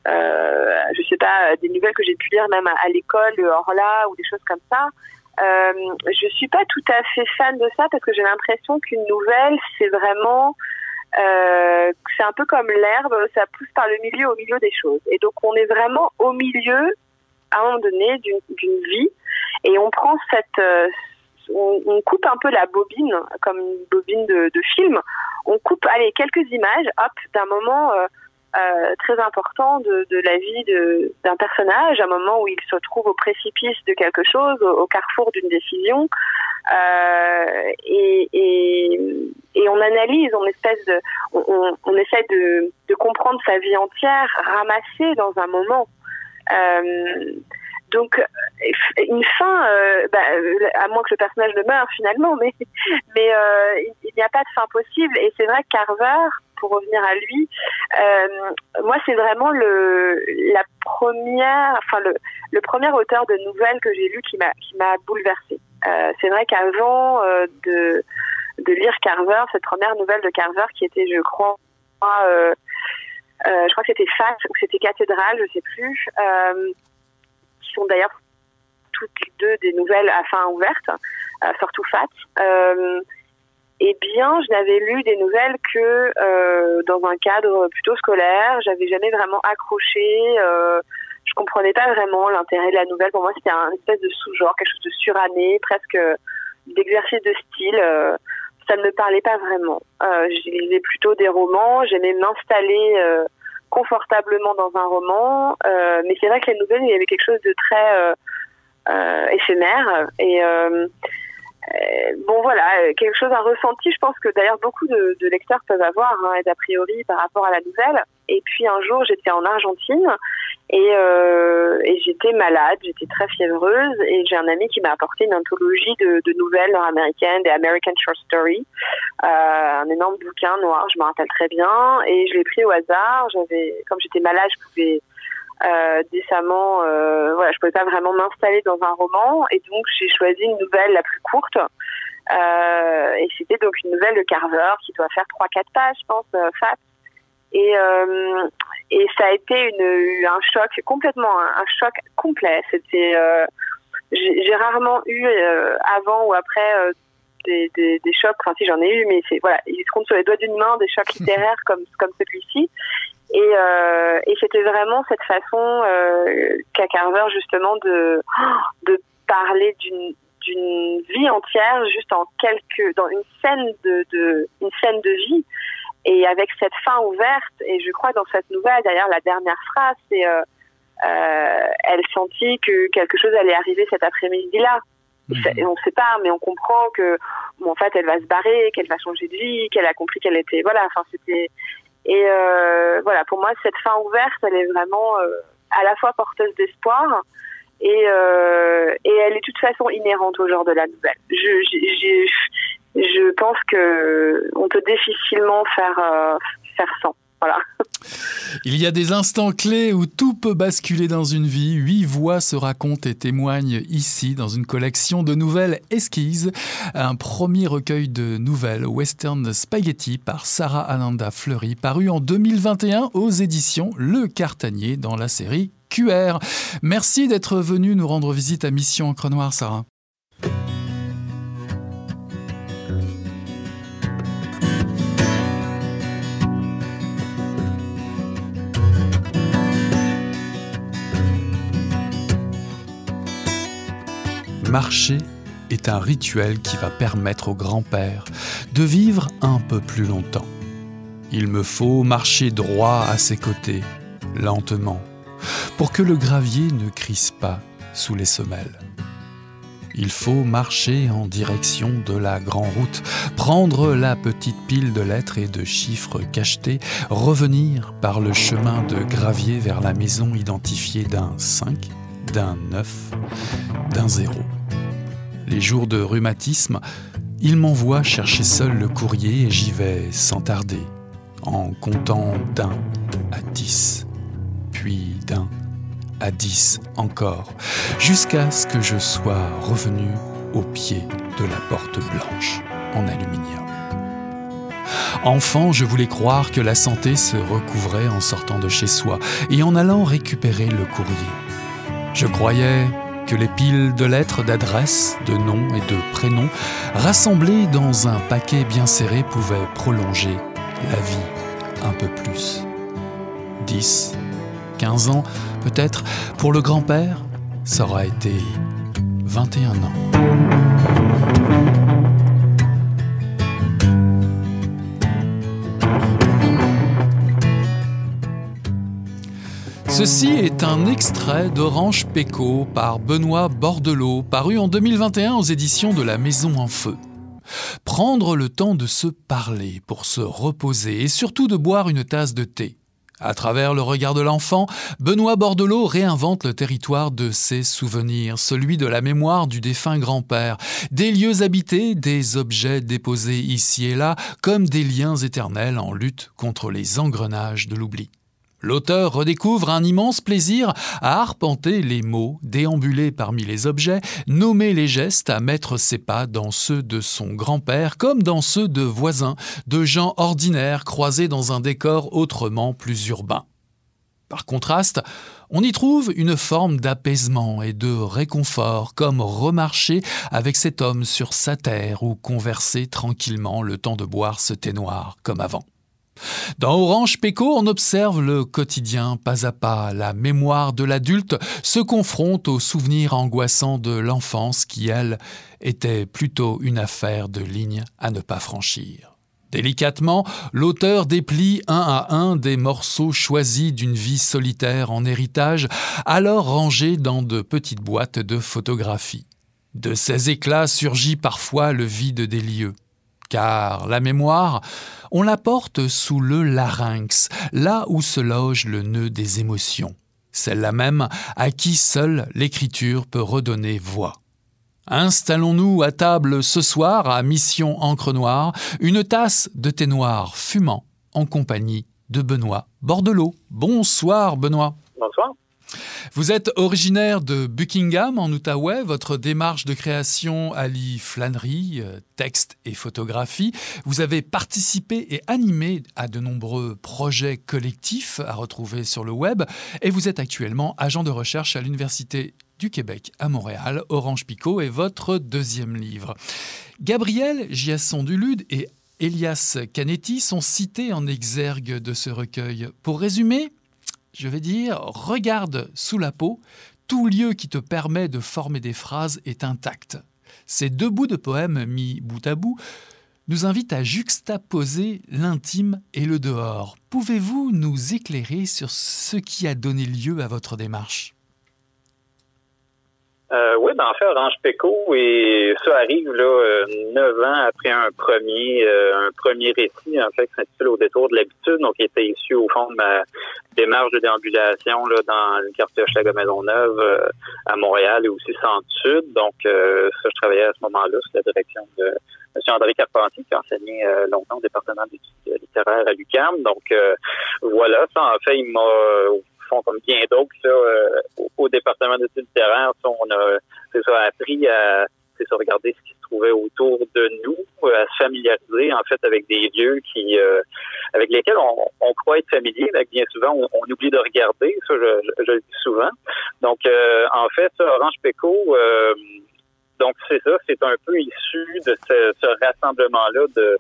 Speaker 2: euh, je sais pas des nouvelles que j'ai pu lire même à, l'école de Orla ou des choses comme ça. Euh, je suis pas tout à fait fan de ça parce que j'ai l'impression qu'une nouvelle c'est vraiment euh, c'est un peu comme l'herbe ça pousse par le milieu au milieu des choses. Et donc on est vraiment au milieu à un moment donné d'une vie. Et on prend cette on, coupe un peu la bobine, comme une bobine de, film. On coupe, allez, quelques images, hop, d'un moment euh, euh, très important de, la vie d'un personnage, un moment où il se trouve au précipice de quelque chose, au, carrefour d'une décision, euh, et, on analyse, on espèce on, essaie de, comprendre sa vie entière, ramassée dans un moment. Donc une fin, euh, bah, à moins que le personnage ne meure finalement, mais euh, il n'y a pas de fin possible. Et c'est vrai que Carver, pour revenir à lui, euh, moi c'est vraiment le la première, enfin le, le premier auteur de nouvelles que j'ai lu qui m'a bouleversée. Euh, c'est vrai qu'avant euh, de lire Carver, cette première nouvelle de Carver qui était, je crois, euh, euh, je crois que c'était Fat ou c'était Cathédrale, je sais plus. Sont d'ailleurs toutes deux des nouvelles à fin ouverte, euh, surtout Fat. Euh, eh bien, je n'avais lu des nouvelles que euh, dans un cadre plutôt scolaire. J'avais jamais vraiment accroché. Euh, je comprenais pas vraiment l'intérêt de la nouvelle. Pour moi, c'était un espèce de sous-genre, quelque chose de suranné, presque d'exercice de style. Ça ne me parlait pas vraiment. Je lisais plutôt des romans. J'aimais m'installer confortablement dans un roman. Euh, mais c'est vrai que les nouvelles, il y avait quelque chose de très euh, euh, éphémère. Et euh, euh, bon, voilà, quelque chose, un ressenti, je pense que d'ailleurs beaucoup de, lecteurs peuvent avoir, hein, et d'a priori par rapport à la nouvelle. Et puis un jour, j'étais en Argentine et, euh, j'étais malade, j'étais très fiévreuse et j'ai un ami qui m'a apporté une anthologie de, de nouvelles nord-américaines, des American Short Story, euh, un énorme bouquin noir, je me rappelle très bien, et je l'ai pris au hasard. J'avais, comme j'étais malade, je pouvais euh, décemment, euh, voilà, je pouvais pas vraiment m'installer dans un roman, et donc j'ai choisi une nouvelle la plus courte. Euh, et c'était donc une nouvelle de Carver qui doit faire 3-4 pages, je pense, euh, fat. Et, et ça a été une, un choc complètement, un, un choc complet. C'était, j'ai rarement eu avant ou après des, des, des, chocs. Enfin, si j'en ai eu, mais c'est voilà, il se compte sur les doigts d'une main des chocs littéraires comme comme celui-ci. Et, euh, et c'était vraiment cette façon euh, qu'a Carver justement de de parler d'une d'une vie entière juste en quelques dans une scène de, de une scène de vie et avec cette fin ouverte et je crois dans cette nouvelle d'ailleurs la dernière phrase c'est euh, euh, elle sentit que quelque chose allait arriver cet après-midi là mmh. on ne sait pas mais on comprend que bon, en fait elle va se barrer qu'elle va changer de vie qu'elle a compris qu'elle était voilà enfin c'était et euh, voilà pour moi cette fin ouverte elle est vraiment euh, à la fois porteuse d'espoir et, euh, et elle de toute façon inhérente au genre de la nouvelle. Je, je, je pense que on peut difficilement faire faire sans.
Speaker 1: Il y a des instants clés où tout peut basculer dans une vie. Huit voix se racontent et témoignent ici dans une collection de nouvelles esquisses. Un premier recueil de nouvelles Western Spaghetti par Sarah Ananda Fleury, paru en 2021 aux éditions Le Cartanier dans la série QR. Merci d'être venu nous rendre visite à Mission Encre Noire, Sarah. Marcher est un rituel qui va permettre au grand-père de vivre un peu plus longtemps. Il me faut marcher droit à ses côtés, lentement, pour que le gravier ne crisse pas sous les semelles. Il faut marcher en direction de la grande route, prendre la petite pile de lettres et de chiffres cachetés, revenir par le chemin de gravier vers la maison identifiée d'un 5, d'un 9, d'un 0 les jours de rhumatisme, il m'envoie chercher seul le courrier et j'y vais sans tarder, en comptant d'un à dix, puis d'un à dix encore, jusqu'à ce que je sois revenu au pied de la porte blanche en aluminium. Enfant, je voulais croire que la santé se recouvrait en sortant de chez soi et en allant récupérer le courrier. Je croyais que les piles de lettres, d'adresses, de noms et de prénoms rassemblées dans un paquet bien serré pouvaient prolonger la vie un peu plus. 10, 15 ans peut-être, pour le grand-père, ça aura été 21 ans. Ceci est un extrait d'Orange Péco par Benoît Bordelot, paru en 2021 aux éditions de La Maison en Feu. Prendre le temps de se parler pour se reposer et surtout de boire une tasse de thé. À travers le regard de l'enfant, Benoît Bordelot réinvente le territoire de ses souvenirs, celui de la mémoire du défunt grand-père, des lieux habités, des objets déposés ici et là, comme des liens éternels en lutte contre les engrenages de l'oubli. L'auteur redécouvre un immense plaisir à arpenter les mots, déambuler parmi les objets, nommer les gestes, à mettre ses pas dans ceux de son grand-père comme dans ceux de voisins, de gens ordinaires croisés dans un décor autrement plus urbain. Par contraste, on y trouve une forme d'apaisement et de réconfort, comme remarcher avec cet homme sur sa terre ou converser tranquillement le temps de boire ce thé noir comme avant. Dans Orange Péco, on observe le quotidien pas à pas. La mémoire de l'adulte se confronte aux souvenirs angoissants de l'enfance qui, elle, était plutôt une affaire de ligne à ne pas franchir. Délicatement, l'auteur déplie un à un des morceaux choisis d'une vie solitaire en héritage, alors rangés dans de petites boîtes de photographie. De ces éclats surgit parfois le vide des lieux car la mémoire, on la porte sous le larynx, là où se loge le nœud des émotions, celle-là même à qui seule l'écriture peut redonner voix. Installons-nous à table ce soir à Mission Encre Noire, une tasse de thé noir fumant en compagnie de Benoît Bordelot. Bonsoir Benoît.
Speaker 3: Bonsoir.
Speaker 1: Vous êtes originaire de Buckingham, en Outaouais. Votre démarche de création allie flânerie, euh, texte et photographie. Vous avez participé et animé à de nombreux projets collectifs à retrouver sur le web. Et vous êtes actuellement agent de recherche à l'Université du Québec à Montréal. Orange Picot est votre deuxième livre. Gabriel Giasson-Dulude et Elias Canetti sont cités en exergue de ce recueil. Pour résumer, je vais dire, regarde sous la peau, tout lieu qui te permet de former des phrases est intact. Ces deux bouts de poèmes mis bout à bout nous invitent à juxtaposer l'intime et le dehors. Pouvez-vous nous éclairer sur ce qui a donné lieu à votre démarche?
Speaker 3: Euh, oui, ben en fait, Orange Péco, et ça arrive là euh, neuf ans après un premier euh, un premier récit, en fait, qui s'intitule Au détour de l'habitude, donc qui était issu au fond de ma démarche de déambulation là, dans le quartier Hochelaga Maisonneuve euh, à Montréal et aussi Centre-Sud. Donc ça, je travaillais à ce moment-là sous la direction de M. André Carpentier, qui a enseigné longtemps au département d'études littéraires à l'UQAM. Donc voilà, ça en fait, il m'a comme bien d'autres euh, au, département d'études littéraires. On a ça, appris à c'est regarder ce qui se trouvait autour de nous, à se familiariser en fait avec des lieux qui euh, avec lesquels on, croit être familier, mais bien souvent on, oublie de regarder. Ça, je, le dis souvent. Donc euh, en fait, ça, Orange Péco, donc c'est ça, c'est un peu issu de ce, rassemblement-là de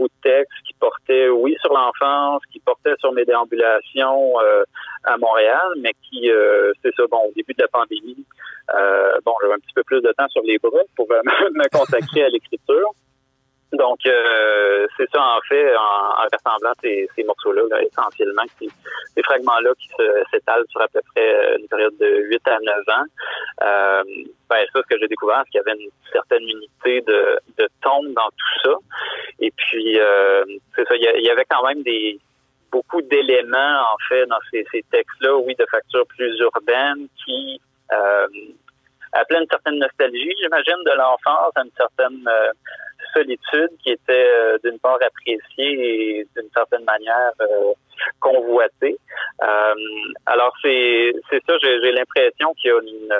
Speaker 3: de textes qui portaient, oui, sur l'enfance, qui portaient sur mes déambulations euh, à Montréal, mais qui, euh, c'est ça, bon, au début de la pandémie, euh, bon, j'avais un petit peu plus de temps sur les bras pour me consacrer à l'écriture. Donc, euh, c'est ça, en fait, en, rassemblant ces, ces morceaux-là, essentiellement, ces fragments-là qui s'étalent sur à peu près euh, une période de 8 à 9 ans. Euh, ben, ça, ce que j'ai découvert, c'est qu'il y avait une certaine unité de, de ton dans tout ça. Et puis, euh, c'est ça, il y, avait quand même des beaucoup d'éléments, en fait, dans ces, ces textes-là, oui, de facture plus urbaine, qui euh, appelaient une certaine nostalgie, j'imagine, de l'enfance, une certaine solitude qui était euh, d'une part appréciée et d'une certaine manière euh, convoitée. Euh, alors c'est c'est ça, j'ai l'impression qu'il y a une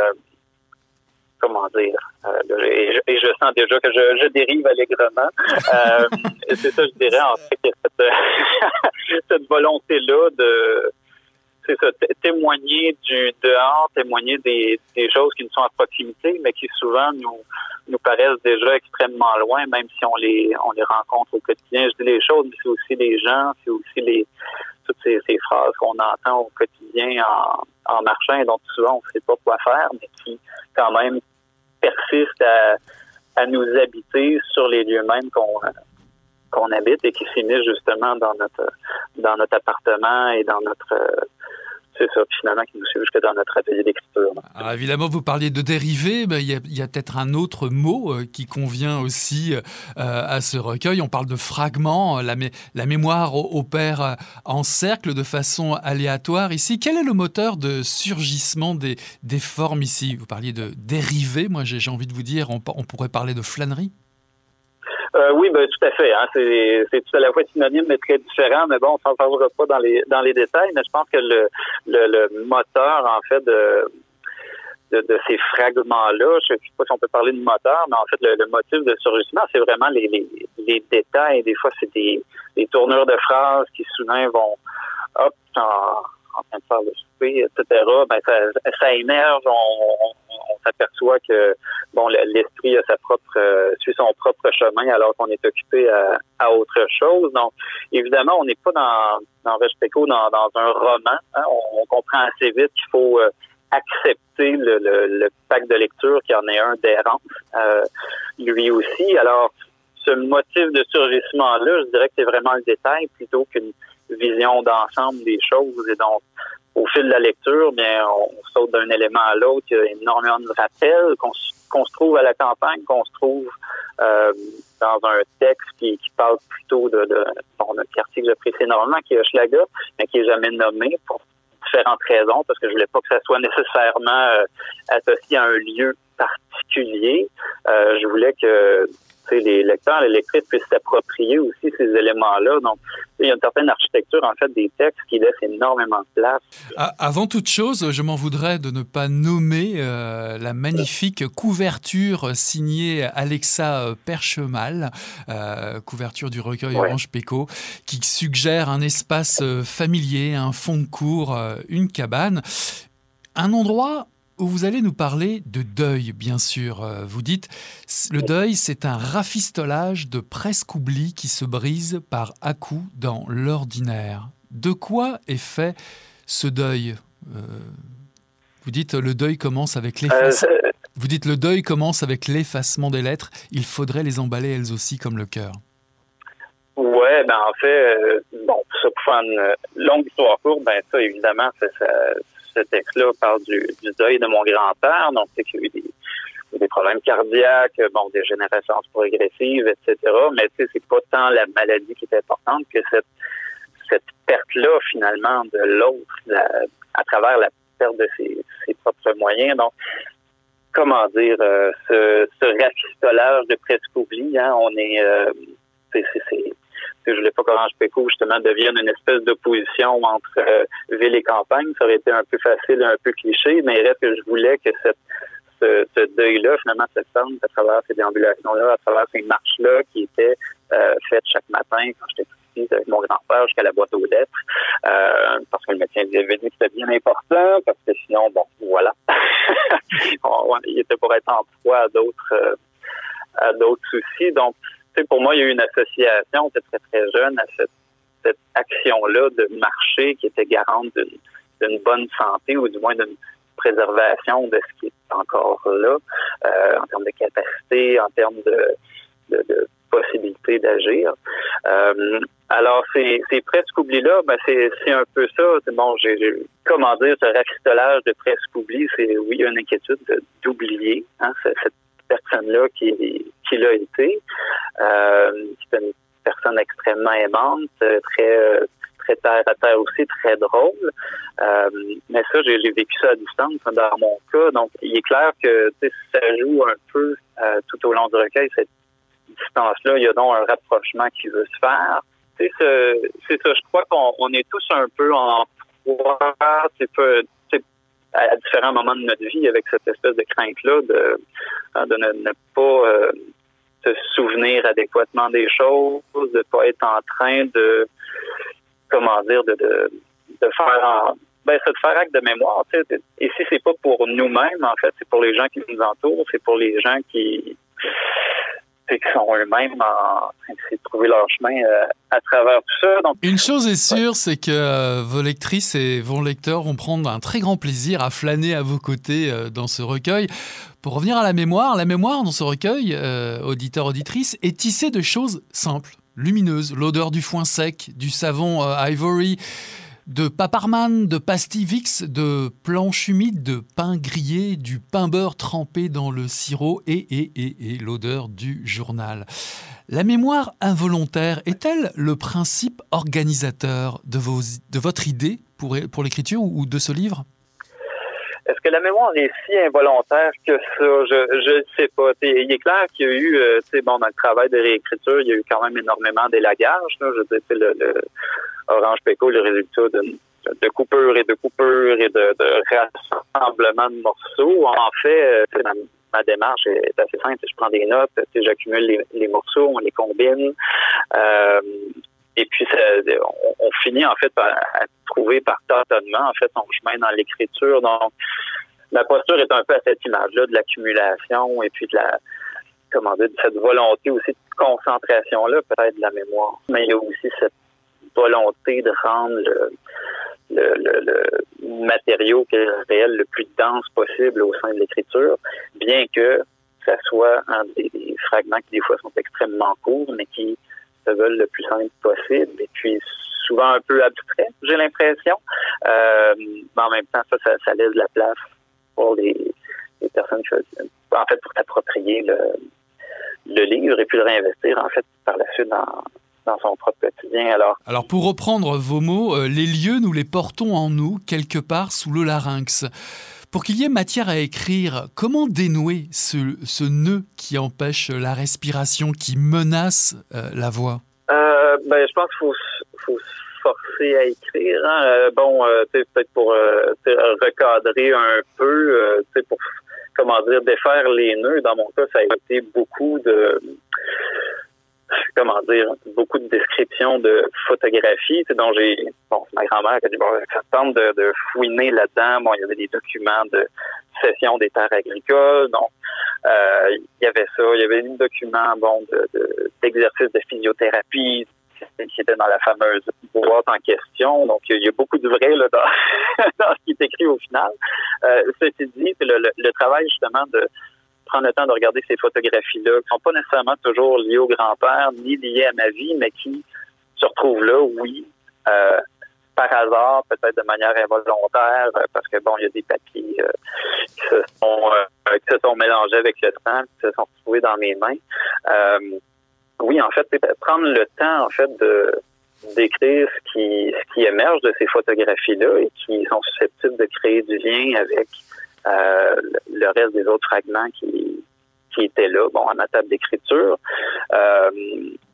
Speaker 3: comment dire, et, je, sens déjà que je, je dérive allègrement. c'est ça, je dirais en fait, cette, cette volonté-là de c'est ça, témoigner du dehors, témoigner des, choses qui nous sont à proximité, mais qui souvent nous nous paraissent déjà extrêmement loin, même si on les on les rencontre au quotidien. Je dis les choses, mais c'est aussi les gens, c'est aussi les toutes ces, ces phrases qu'on entend au quotidien en, en marchant et dont souvent on ne sait pas quoi faire, mais qui quand même persistent à, à nous habiter sur les lieux mêmes qu'on qu'on habite et qui finissent justement dans notre dans notre appartement et dans notre c'est ça, finalement, qui nous suit jusque dans notre atelier d'écriture.
Speaker 1: Ah, évidemment, vous parliez de dérivés, il y a, peut-être un autre mot euh, qui convient aussi euh, à ce recueil. On parle de fragments, la, la mémoire opère en cercle de façon aléatoire ici. Quel est le moteur de surgissement des, formes ici? Vous parliez de dérivés, moi j'ai envie de vous dire, on pourrait parler de flânerie
Speaker 3: euh, oui, ben, tout à fait. Hein. C'est tout à la fois synonyme mais très différent. Mais bon, on s'en parlera pas dans les dans les détails. Mais je pense que le, le, moteur, en fait, de, de, ces fragments-là, je ne sais pas si on peut parler de moteur, mais en fait, le, motif de surgissement, c'est vraiment les, les, les, détails. Des fois, c'est des, des tournures de phrases qui soudain vont hop en, en train de faire le souper, etc. Ben, ça, ça émerge. on, on s'aperçoit que bon l'esprit a sa propre euh, suit son propre chemin alors qu'on est occupé à, autre chose. Donc évidemment, on n'est pas dans dans dans, dans un roman. Hein. On, comprend assez vite qu'il faut euh, accepter le, le, de lecture qui en est un d'errance, euh, lui aussi. Alors ce motif de surgissement-là, je dirais que c'est vraiment le détail plutôt qu'une vision d'ensemble des choses. Et donc, au fil de la lecture, bien, on saute d'un élément à l'autre. Il y a énormément de rappels qu'on se trouve à la campagne, qu'on se trouve euh, dans un texte qui, parle plutôt de, bon, quartier que j'apprécie énormément, qui est Hochelaga, mais qui est jamais nommé pour différentes raisons, parce que je voulais pas que ça soit nécessairement euh, associé à un lieu particulier. Euh, je voulais que les lecteurs, les lectrices puissent s'approprier aussi ces éléments-là. Donc, il y a une certaine architecture, en fait, des textes qui laissent énormément de place.
Speaker 1: Avant toute chose, je m'en voudrais de ne pas nommer euh, la magnifique couverture signée Alexa Perchemal, euh, couverture du recueil Orange Péco, qui suggère un espace euh, familier, un fond de cour, une cabane. Un endroit où vous allez nous parler de deuil, bien sûr. Euh, vous dites, le deuil, c'est un rafistolage de presque oubli qui se brise par à-coups dans l'ordinaire. De quoi est fait ce deuil euh, Vous dites, le deuil commence avec l'effacement. Euh, vous dites, le deuil commence avec l'effacement des lettres. Il faudrait les emballer elles aussi comme le cœur.
Speaker 3: Ouais, ben en fait, bon, ça pour faire une longue histoire courte, ben ça évidemment, ça, ce texte-là parle du, deuil de mon grand-père, donc c'est qu'il y a eu des, des problèmes cardiaques, bon, des générations progressives, etc. Mais tu sais, c'est pas tant la maladie qui est importante que cette cette perte-là, finalement, de l'autre, à travers la perte de ses, propres moyens. Donc, comment dire, euh, ce, ce rafistolage de presque oubli, hein, on est, euh, je voulais pas qu'Orange Péco, justement, devienne une espèce d'opposition entre euh, ville et campagne. Ça aurait été un peu facile, un peu cliché, mais il reste que je voulais que cette, ce, deuil-là, finalement, cette femme, à travers ces déambulations-là, à travers ces marches-là qui étaient euh, faites chaque matin quand j'étais avec mon grand-père jusqu'à la boîte aux lettres, euh, parce que le médecin avait dit que c'était bien important, parce que sinon, bon, voilà. il était pour être en proie à d'autres à d'autres soucis. Donc, pour moi, il y a eu une association, très, très, très jeune, à cette, cette action-là de marché qui était garante d'une bonne santé ou du moins d'une préservation de ce qui est encore là, euh, en termes de capacité, en termes de, de, de possibilité d'agir. Euh, alors, c'est, presque oubli là, ben c'est, un peu ça. Bon, j'ai, comment dire, ce rafistolage de presque oubli, c'est oui, une inquiétude d'oublier hein, cette personne-là qui, qui l'a été. Euh, c'est une personne extrêmement aimante, très très terre à terre aussi, très drôle. Euh, mais ça, j'ai, vécu ça à distance dans mon cas. Donc, il est clair que ça joue un peu euh, tout au long du recueil, cette distance-là, il y a donc un rapprochement qui veut se faire. C'est ça, je crois qu'on est tous un peu en proie, à différents moments de notre vie avec cette espèce de crainte-là de, hein, ne, pas euh, se souvenir adéquatement des choses, de ne pas être en train de, comment dire, de, de, de faire ben, c'est de faire acte de mémoire. Et si c'est pas pour nous-mêmes, en fait, c'est pour les gens qui nous entourent, c'est pour les gens qui qui sont eux-mêmes en train de trouver leur chemin euh, à travers tout ça. Donc,
Speaker 1: Une chose est sûre, c'est que euh, vos lectrices et vos lecteurs vont prendre un très grand plaisir à flâner à vos côtés euh, dans ce recueil. Pour revenir à la mémoire, la mémoire dans ce recueil, auditeur, auditrice, est tissée de choses simples, lumineuses. L'odeur du foin sec, du savon Ivory, de paparman, de pastivix, de planches humides, de pain grillé, du pain beurre trempé dans le sirop et, et, et, et l'odeur du journal. La mémoire involontaire est-elle le principe organisateur de, vos, de votre idée pour, pour l'écriture ou de ce livre?
Speaker 3: Est-ce que la mémoire est si involontaire que ça? Je ne sais pas. il est clair qu'il y a eu, euh, bon, dans le travail de réécriture, il y a eu quand même énormément d'élagage. Je veux dire, le, le Orange Péco, le résultat de, de coupures et de coupures et de, de rassemblement de morceaux. En fait, euh, ma, démarche est assez simple. Je prends des notes, j'accumule les, les, morceaux, on les combine. Euh, et puis, on, finit en fait à, trouver par tâtonnement en fait son chemin dans l'écriture. Donc, la posture est un peu à cette image-là de l'accumulation et puis de la comment dire, de cette volonté aussi de concentration-là, peut-être de la mémoire. Mais il y a aussi cette volonté de rendre le, le, le, matériau réel le plus dense possible au sein de l'écriture, bien que ça soit des, des, fragments qui des fois sont extrêmement courts, mais qui veulent le plus simple possible. Et puis souvent un peu abstrait, j'ai l'impression. Euh, mais en même temps, ça, ça, laisse de la place pour les, les personnes qui en fait, pour t'approprier le, le livre et puis le réinvestir, en fait, par la suite dans, dans son propre quotidien. Alors,
Speaker 1: Alors pour reprendre vos mots, euh, les lieux, nous les portons en nous, quelque part sous le larynx. Pour qu'il y ait matière à écrire, comment dénouer ce, ce nœud qui empêche la respiration, qui menace euh, la voix?
Speaker 3: Euh, ben, Je pense qu'il faut, se forcer à écrire. Hein. Euh, bon, peut-être pour recadrer un peu, pour comment dire, défaire les nœuds. Dans mon cas, ça a été beaucoup de comment dire, beaucoup de descriptions de photographies, dont j'ai, bon, ma grand-mère a dit, bon, ça tente de, fouiner là-dedans. Bon, il y avait des documents de cession des terres agricoles, donc euh, il y avait ça, il y avait des documents, bon, de, d'exercices de, physiothérapie qui étaient dans la fameuse boîte en question. Donc, il y a beaucoup de vrai là, dans, dans ce qui est écrit au final. Euh, ceci dit, le travail justement de prendre le temps de regarder ces photographies-là, qui sont pas nécessairement toujours liées au grand-père, ni liées à ma vie, mais qui se retrouvent là, oui, euh, par hasard, peut-être de manière involontaire, parce que bon, il y a des papiers qui se sont qui se sont mélangés avec le temps, qui se sont retrouvés dans mes mains. oui, en fait, prendre le temps, en fait, de d'écrire ce qui, ce qui émerge de ces photographies-là et qui sont susceptibles de créer du lien avec euh, le reste des autres fragments qui, qui étaient là, bon, à ma table d'écriture. Euh,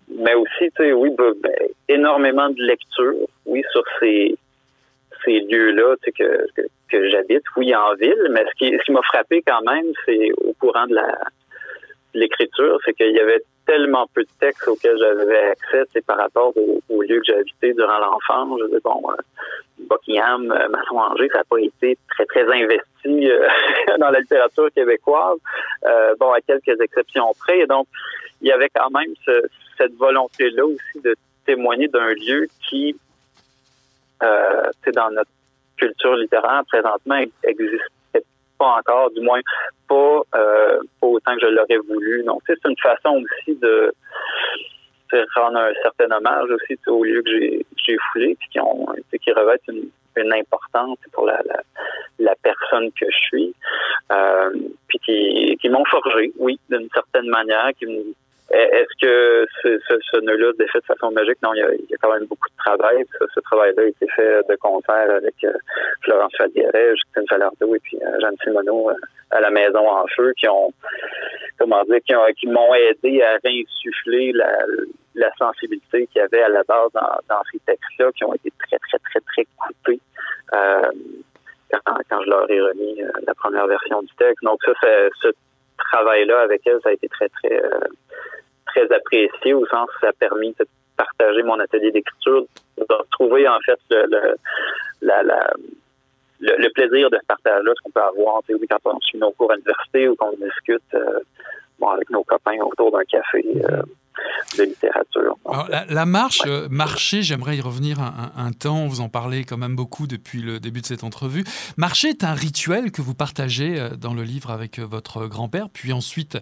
Speaker 3: mais aussi, tu sais, oui, ben, énormément de lecture, oui, sur ces, ces lieux-là tu sais, que, que, que j'habite, oui, en ville, mais ce qui, ce qui m'a frappé quand même, c'est au courant de la l'écriture, c'est qu'il y avait tellement peu de textes auxquels j'avais accès c'est par rapport aux lieux que j'ai durant l'enfance. Je dis, bon, euh, Buckingham, euh, Masson-Angers, ça n'a pas été très, très investi euh, dans la littérature québécoise. Bon, à quelques exceptions près. Et donc, il y avait quand même cette volonté-là aussi de témoigner d'un lieu qui, euh, dans notre culture littéraire présentement existe pas encore, du moins pas, euh, pas autant que je l'aurais voulu. Donc, c'est une façon aussi de rendre un certain hommage aussi aux lieux que j'ai foulés puis qui ont qui revêtent une, une importance pour la, la, la, personne que je suis euh, puis qui, qui m'ont forgé oui d'une certaine manière qui est-ce que ce, ce, ce nœud-là est fait de façon magique? Non, il y, a, il y a quand même beaucoup de travail. Ce, travail-là a été fait de concert avec euh, Florence Fadieret, Justine Falardeau et puis euh, Jeanne Simoneau euh, à la Maison en Feu qui ont, comment dire, qui, ont, qui m'ont aidé à réinsuffler la, la sensibilité qu'il y avait à la base dans, dans ces textes-là qui ont été très, très, très, très coupés. Euh, quand, quand, je leur ai remis la première version du texte. Donc ça, ce travail-là avec elle, ça a été très, très très apprécié au sens où ça a permis de partager mon atelier d'écriture, de retrouver en fait le, la, la, le, plaisir de ce partage-là, ce qu'on peut avoir quand on suit nos cours à l'université ou qu'on discute euh, bon, avec nos copains autour d'un café. Euh,
Speaker 1: la, marche, euh, marcher, j'aimerais y revenir un, temps, vous en parlez quand même beaucoup depuis le début de cette entrevue. Marcher est un rituel que vous partagez euh, dans le livre avec euh, votre grand-père, puis ensuite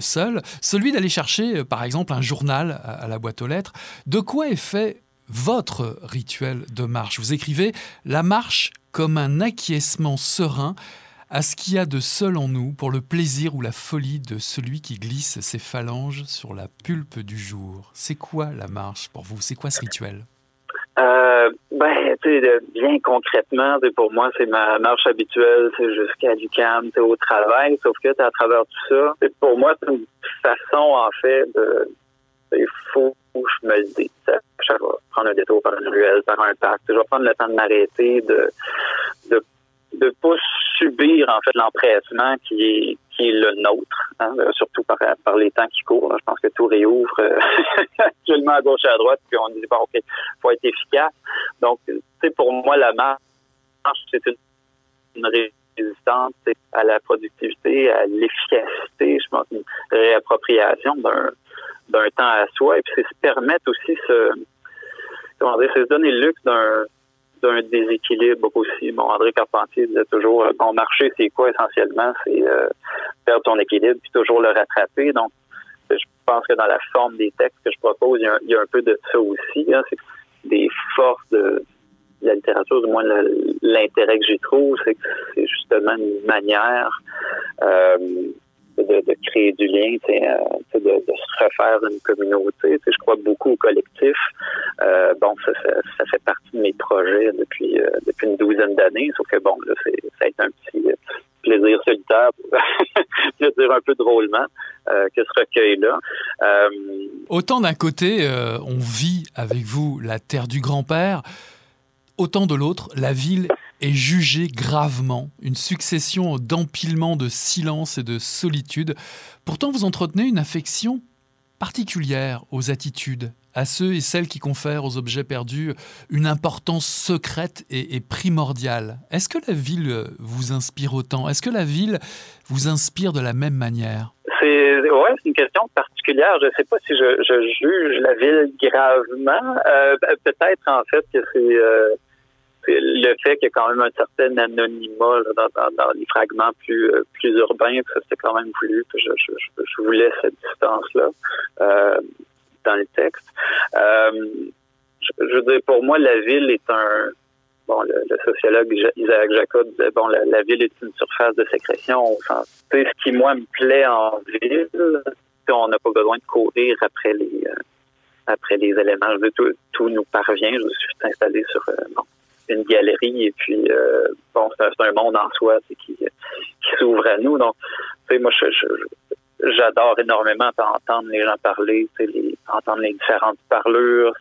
Speaker 1: seul, celui d'aller chercher par exemple un journal à la boîte aux lettres. De quoi est fait votre rituel de marche? Vous écrivez La marche comme un acquiescement serein à ce qu'il y a de seul en nous pour le plaisir ou la folie de celui qui glisse ses phalanges sur la pulpe du jour. C'est quoi la marche pour vous? C'est quoi ce rituel?
Speaker 3: Euh, ben, bien concrètement, pour moi, c'est ma marche habituelle, c'est jusqu'à du calme, au travail, sauf que à travers tout ça, pour moi, c'est une façon, en fait, de, il faut que je me le dise. Je vais prendre un détour par une ruelle, par un parc, je vais prendre le temps de m'arrêter, de de pas subir en fait l'empressement qui est qui est le nôtre, hein, euh, surtout par, par les temps qui courent. Je pense que tout réouvre euh, actuellement à gauche et à droite, puis on dit bon ok, faut être efficace. Donc, c'est pour moi la marche, c'est une, résistance à la productivité, à l'efficacité. Je pense une réappropriation d'un d'un temps à soi, et puis c'est se permettre aussi ce comment dire, c'est se donner le luxe d'un d'un déséquilibre aussi. Bon, André Carpentier disait toujours, euh, bon, marché, c'est quoi essentiellement? C'est euh, perdre ton équilibre puis toujours le rattraper. Donc, je pense que dans la forme des textes que je propose, il y a, un peu de ça aussi. Hein. C'est des forces de la littérature, du moins l'intérêt que j'y trouve, c'est que c'est justement une manière euh, de, créer du lien, euh, de, de, se refaire une communauté. Je crois beaucoup au collectif. Euh, bon, ça, fait partie de mes projets depuis euh, depuis une douzaine d'années, sauf que bon, là, ça a été un petit plaisir solitaire, pour dire un peu drôlement, que ce recueil-là.
Speaker 1: Autant d'un côté, on vit avec vous la terre du grand-père, autant de l'autre, la ville est jugée gravement, une succession d'empilements de silence et de solitude. Pourtant, vous entretenez une affection particulière aux attitudes, à ceux et celles qui confèrent aux objets perdus une importance secrète et, primordiale. Est-ce que la ville vous inspire autant? Est-ce que la ville vous inspire de la même manière?
Speaker 3: C'est ouais, une question particulière. Je ne sais pas si je, juge la ville gravement. Euh, peut-être en fait que c'est euh, le fait qu'il y a quand même un certain anonymat dans, les fragments plus euh, plus urbains, ça c'était quand même voulu. Je, voulais cette distance-là euh, dans les textes. Euh, je, veux dire, pour moi, la ville est un. Bon, le, sociologue Isaac Jacob disait bon, la, ville est une surface de sécrétion. Sens, ce qui moi me plaît en ville, on n'a pas besoin de courir après les après les éléments. Je veux, tout, tout nous parvient. Je suis installé sur une galerie et puis euh, bon, c'est un, monde en soi qui, qui s'ouvre à nous. Donc, tu sais, moi, j'adore énormément entendre les gens parler, les, entendre les différentes parlures,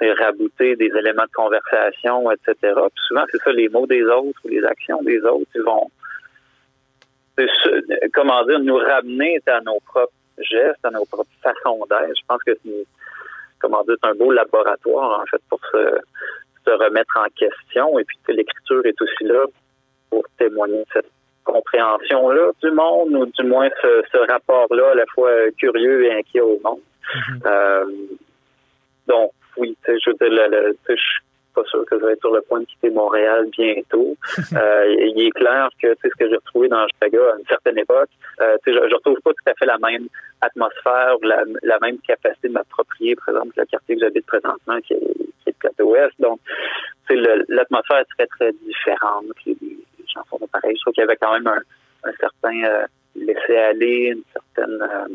Speaker 3: rabouter des éléments de conversation, etc. Puis souvent, c'est ça, les mots des autres ou les actions des autres, ils vont, comment dire, nous ramener à nos propres gestes, à nos propres façons d'être. Je pense que c'est, comment dire, un beau laboratoire, en fait, pour se, se remettre en question. Et puis, l'écriture est aussi là pour témoigner de cette compréhension-là du monde, ou du moins ce, rapport-là à la fois curieux et inquiet au monde. Mm-hmm. Euh, donc, oui, je veux dire, je suis pas sûr que je vais être sur le point de quitter Montréal bientôt. euh, il est clair que ce que j'ai retrouvé dans Chicago à une certaine époque, euh, je, je retrouve pas tout à fait la même atmosphère, la, la même capacité de m'approprier, par exemple, le quartier que j'habite présentement, qui est, le ouest. Donc, l'atmosphère est très, très différente chansons pareil. Je trouve qu'il y avait quand même un, certain euh, laisser-aller, une certaine, euh,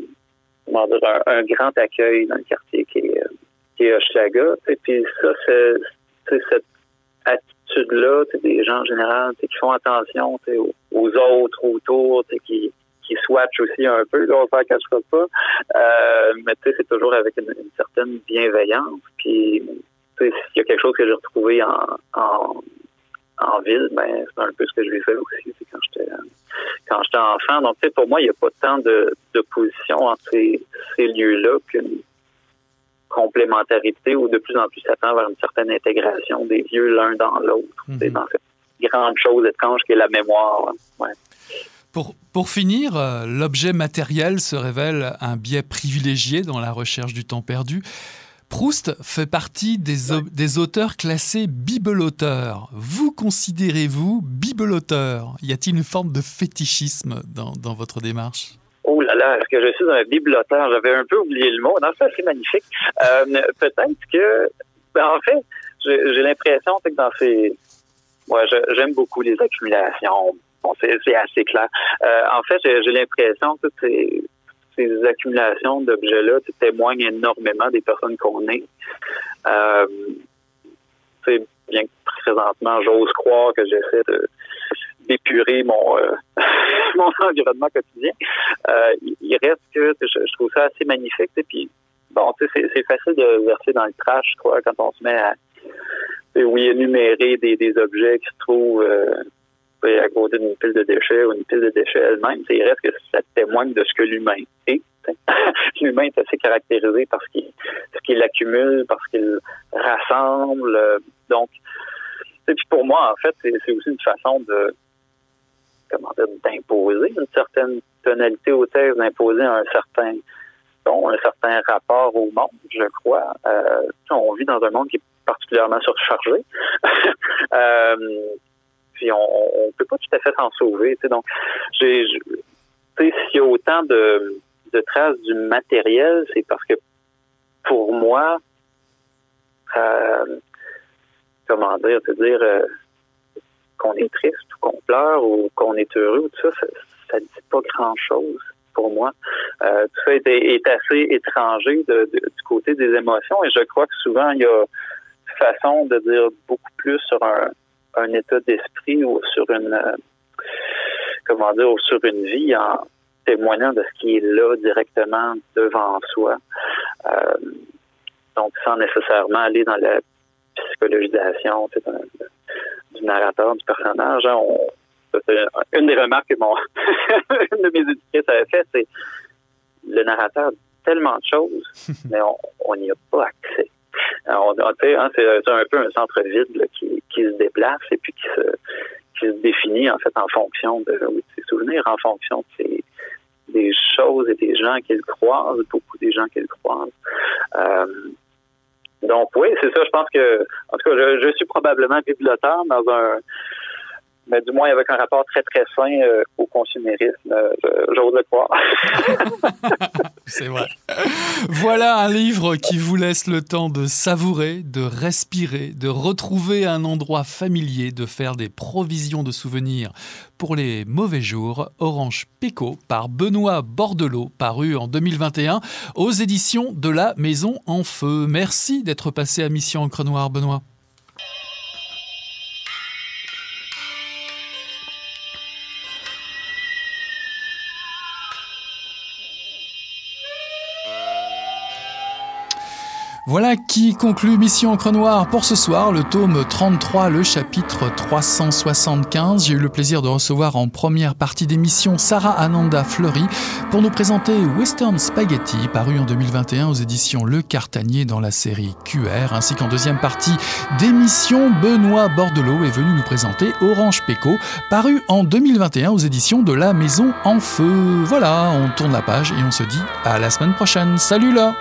Speaker 3: comment dire, un, grand accueil dans le quartier qui est, euh, qui est. Et puis ça, c'est cette attitude-là, des gens en général qui font attention aux, autres autour, qui qui swatchent aussi un peu, là, on ne cachera pas. Euh, mais tu sais, c'est toujours avec une, certaine bienveillance. Puis, il y a quelque chose que j'ai retrouvé en, en, en ville, ben, c'est un peu ce que je vais faire aussi quand j'étais quand j'étais enfant. Donc, pour moi, il n'y a pas tant de d'opposition entre ces, ces lieux-là qu'une complémentarité ou de plus en plus ça tend vers une certaine intégration des lieux l'un dans l'autre. C'est mhm. dans cette grande chose étrange qui est la mémoire. Ouais.
Speaker 1: Pour, pour, finir, euh, l'objet matériel se révèle un biais privilégié dans la recherche du temps perdu. Proust fait partie des, auteurs classés bibeloteur. Vous considérez-vous bibeloteur Y a-t-il une forme de fétichisme dans, votre démarche?
Speaker 3: Oh là là, est-ce que je suis un bibeloteur? J'avais un peu oublié le mot. Non, ça, c'est magnifique. Euh, peut-être que, ben, en fait, j'ai l'impression que dans ces... Moi, j'aime beaucoup les accumulations. Bon, c'est assez clair. Euh, en fait, j'ai l'impression que c'est ces accumulations d'objets-là témoignent énormément des personnes qu'on est. Euh, bien que présentement, j'ose croire que j'essaie d'épurer mon euh, mon environnement quotidien. Euh, il reste que je, trouve ça assez magnifique. Puis bon, c'est facile de verser dans le trash, je crois, quand on se met à oui énumérer des, des objets qui se trouvent à côté d'une pile de déchets ou une pile de déchets elle-même, il reste que ça témoigne de ce que l'humain est. l'humain est assez caractérisé par ce qu'il accumule, parce qu'il rassemble. Donc, et puis pour moi, en fait, c'est aussi une façon de comment dire, d'imposer une certaine tonalité au texte, d'imposer un certain ton, un certain rapport au monde, je crois. Euh, on vit dans un monde qui est particulièrement surchargé. euh, on, ne peut pas tout à fait s'en sauver. Donc, j'ai, s'il y a autant de, traces du matériel, c'est parce que pour moi, euh, comment dire, dire euh, qu'on est triste ou qu'on pleure ou qu'on est heureux, tout ça, ça, ne dit pas grand-chose pour moi. Euh, tout ça est, assez étranger du côté des émotions et je crois que souvent il y a façon de dire beaucoup plus sur un, un état d'esprit ou sur une euh, comment dire sur une vie en témoignant de ce qui est là directement devant soi. Euh, donc sans nécessairement aller dans la psychologisation du narrateur, du personnage. Hein, une des remarques que mon une de mes éducatrices avait fait, c'est le narrateur dit tellement de choses, mais on n'y a pas accès. On, hein, c'est un peu un centre vide qui, qui, se déplace et puis qui se, qui se définit en fait en fonction de, ses souvenirs, en fonction de ses, des choses et des gens qu'il croise, beaucoup des gens qu'il croise. Euh, donc oui, c'est ça. Je pense que, en tout cas, je, je suis probablement bibliothécaire dans un mais du moins avec un rapport très très sain euh, au consumérisme, euh, j'ose le croire.
Speaker 1: c'est vrai. Voilà un livre qui vous laisse le temps de savourer, de respirer, de retrouver un endroit familier, de faire des provisions de souvenirs pour les mauvais jours. Orange Péco par Benoît Bordelot, paru en 2021 aux éditions de la Maison en Feu. Merci d'être passé à Mission Encre Noire, Benoît. Voilà qui conclut Mission Encre Noire pour ce soir, le tome 33, le chapitre 375. J'ai eu le plaisir de recevoir en première partie d'émission Sarah Ananda Fleury pour nous présenter Western Spaghetti, paru en 2021 aux éditions Le Cartanier dans la série QR, ainsi qu'en deuxième partie d'émission, Benoît Bordelot est venu nous présenter Orange Péco, paru en 2021 aux éditions de La Maison en Feu. Voilà, on tourne la page et on se dit à la semaine prochaine. Salut là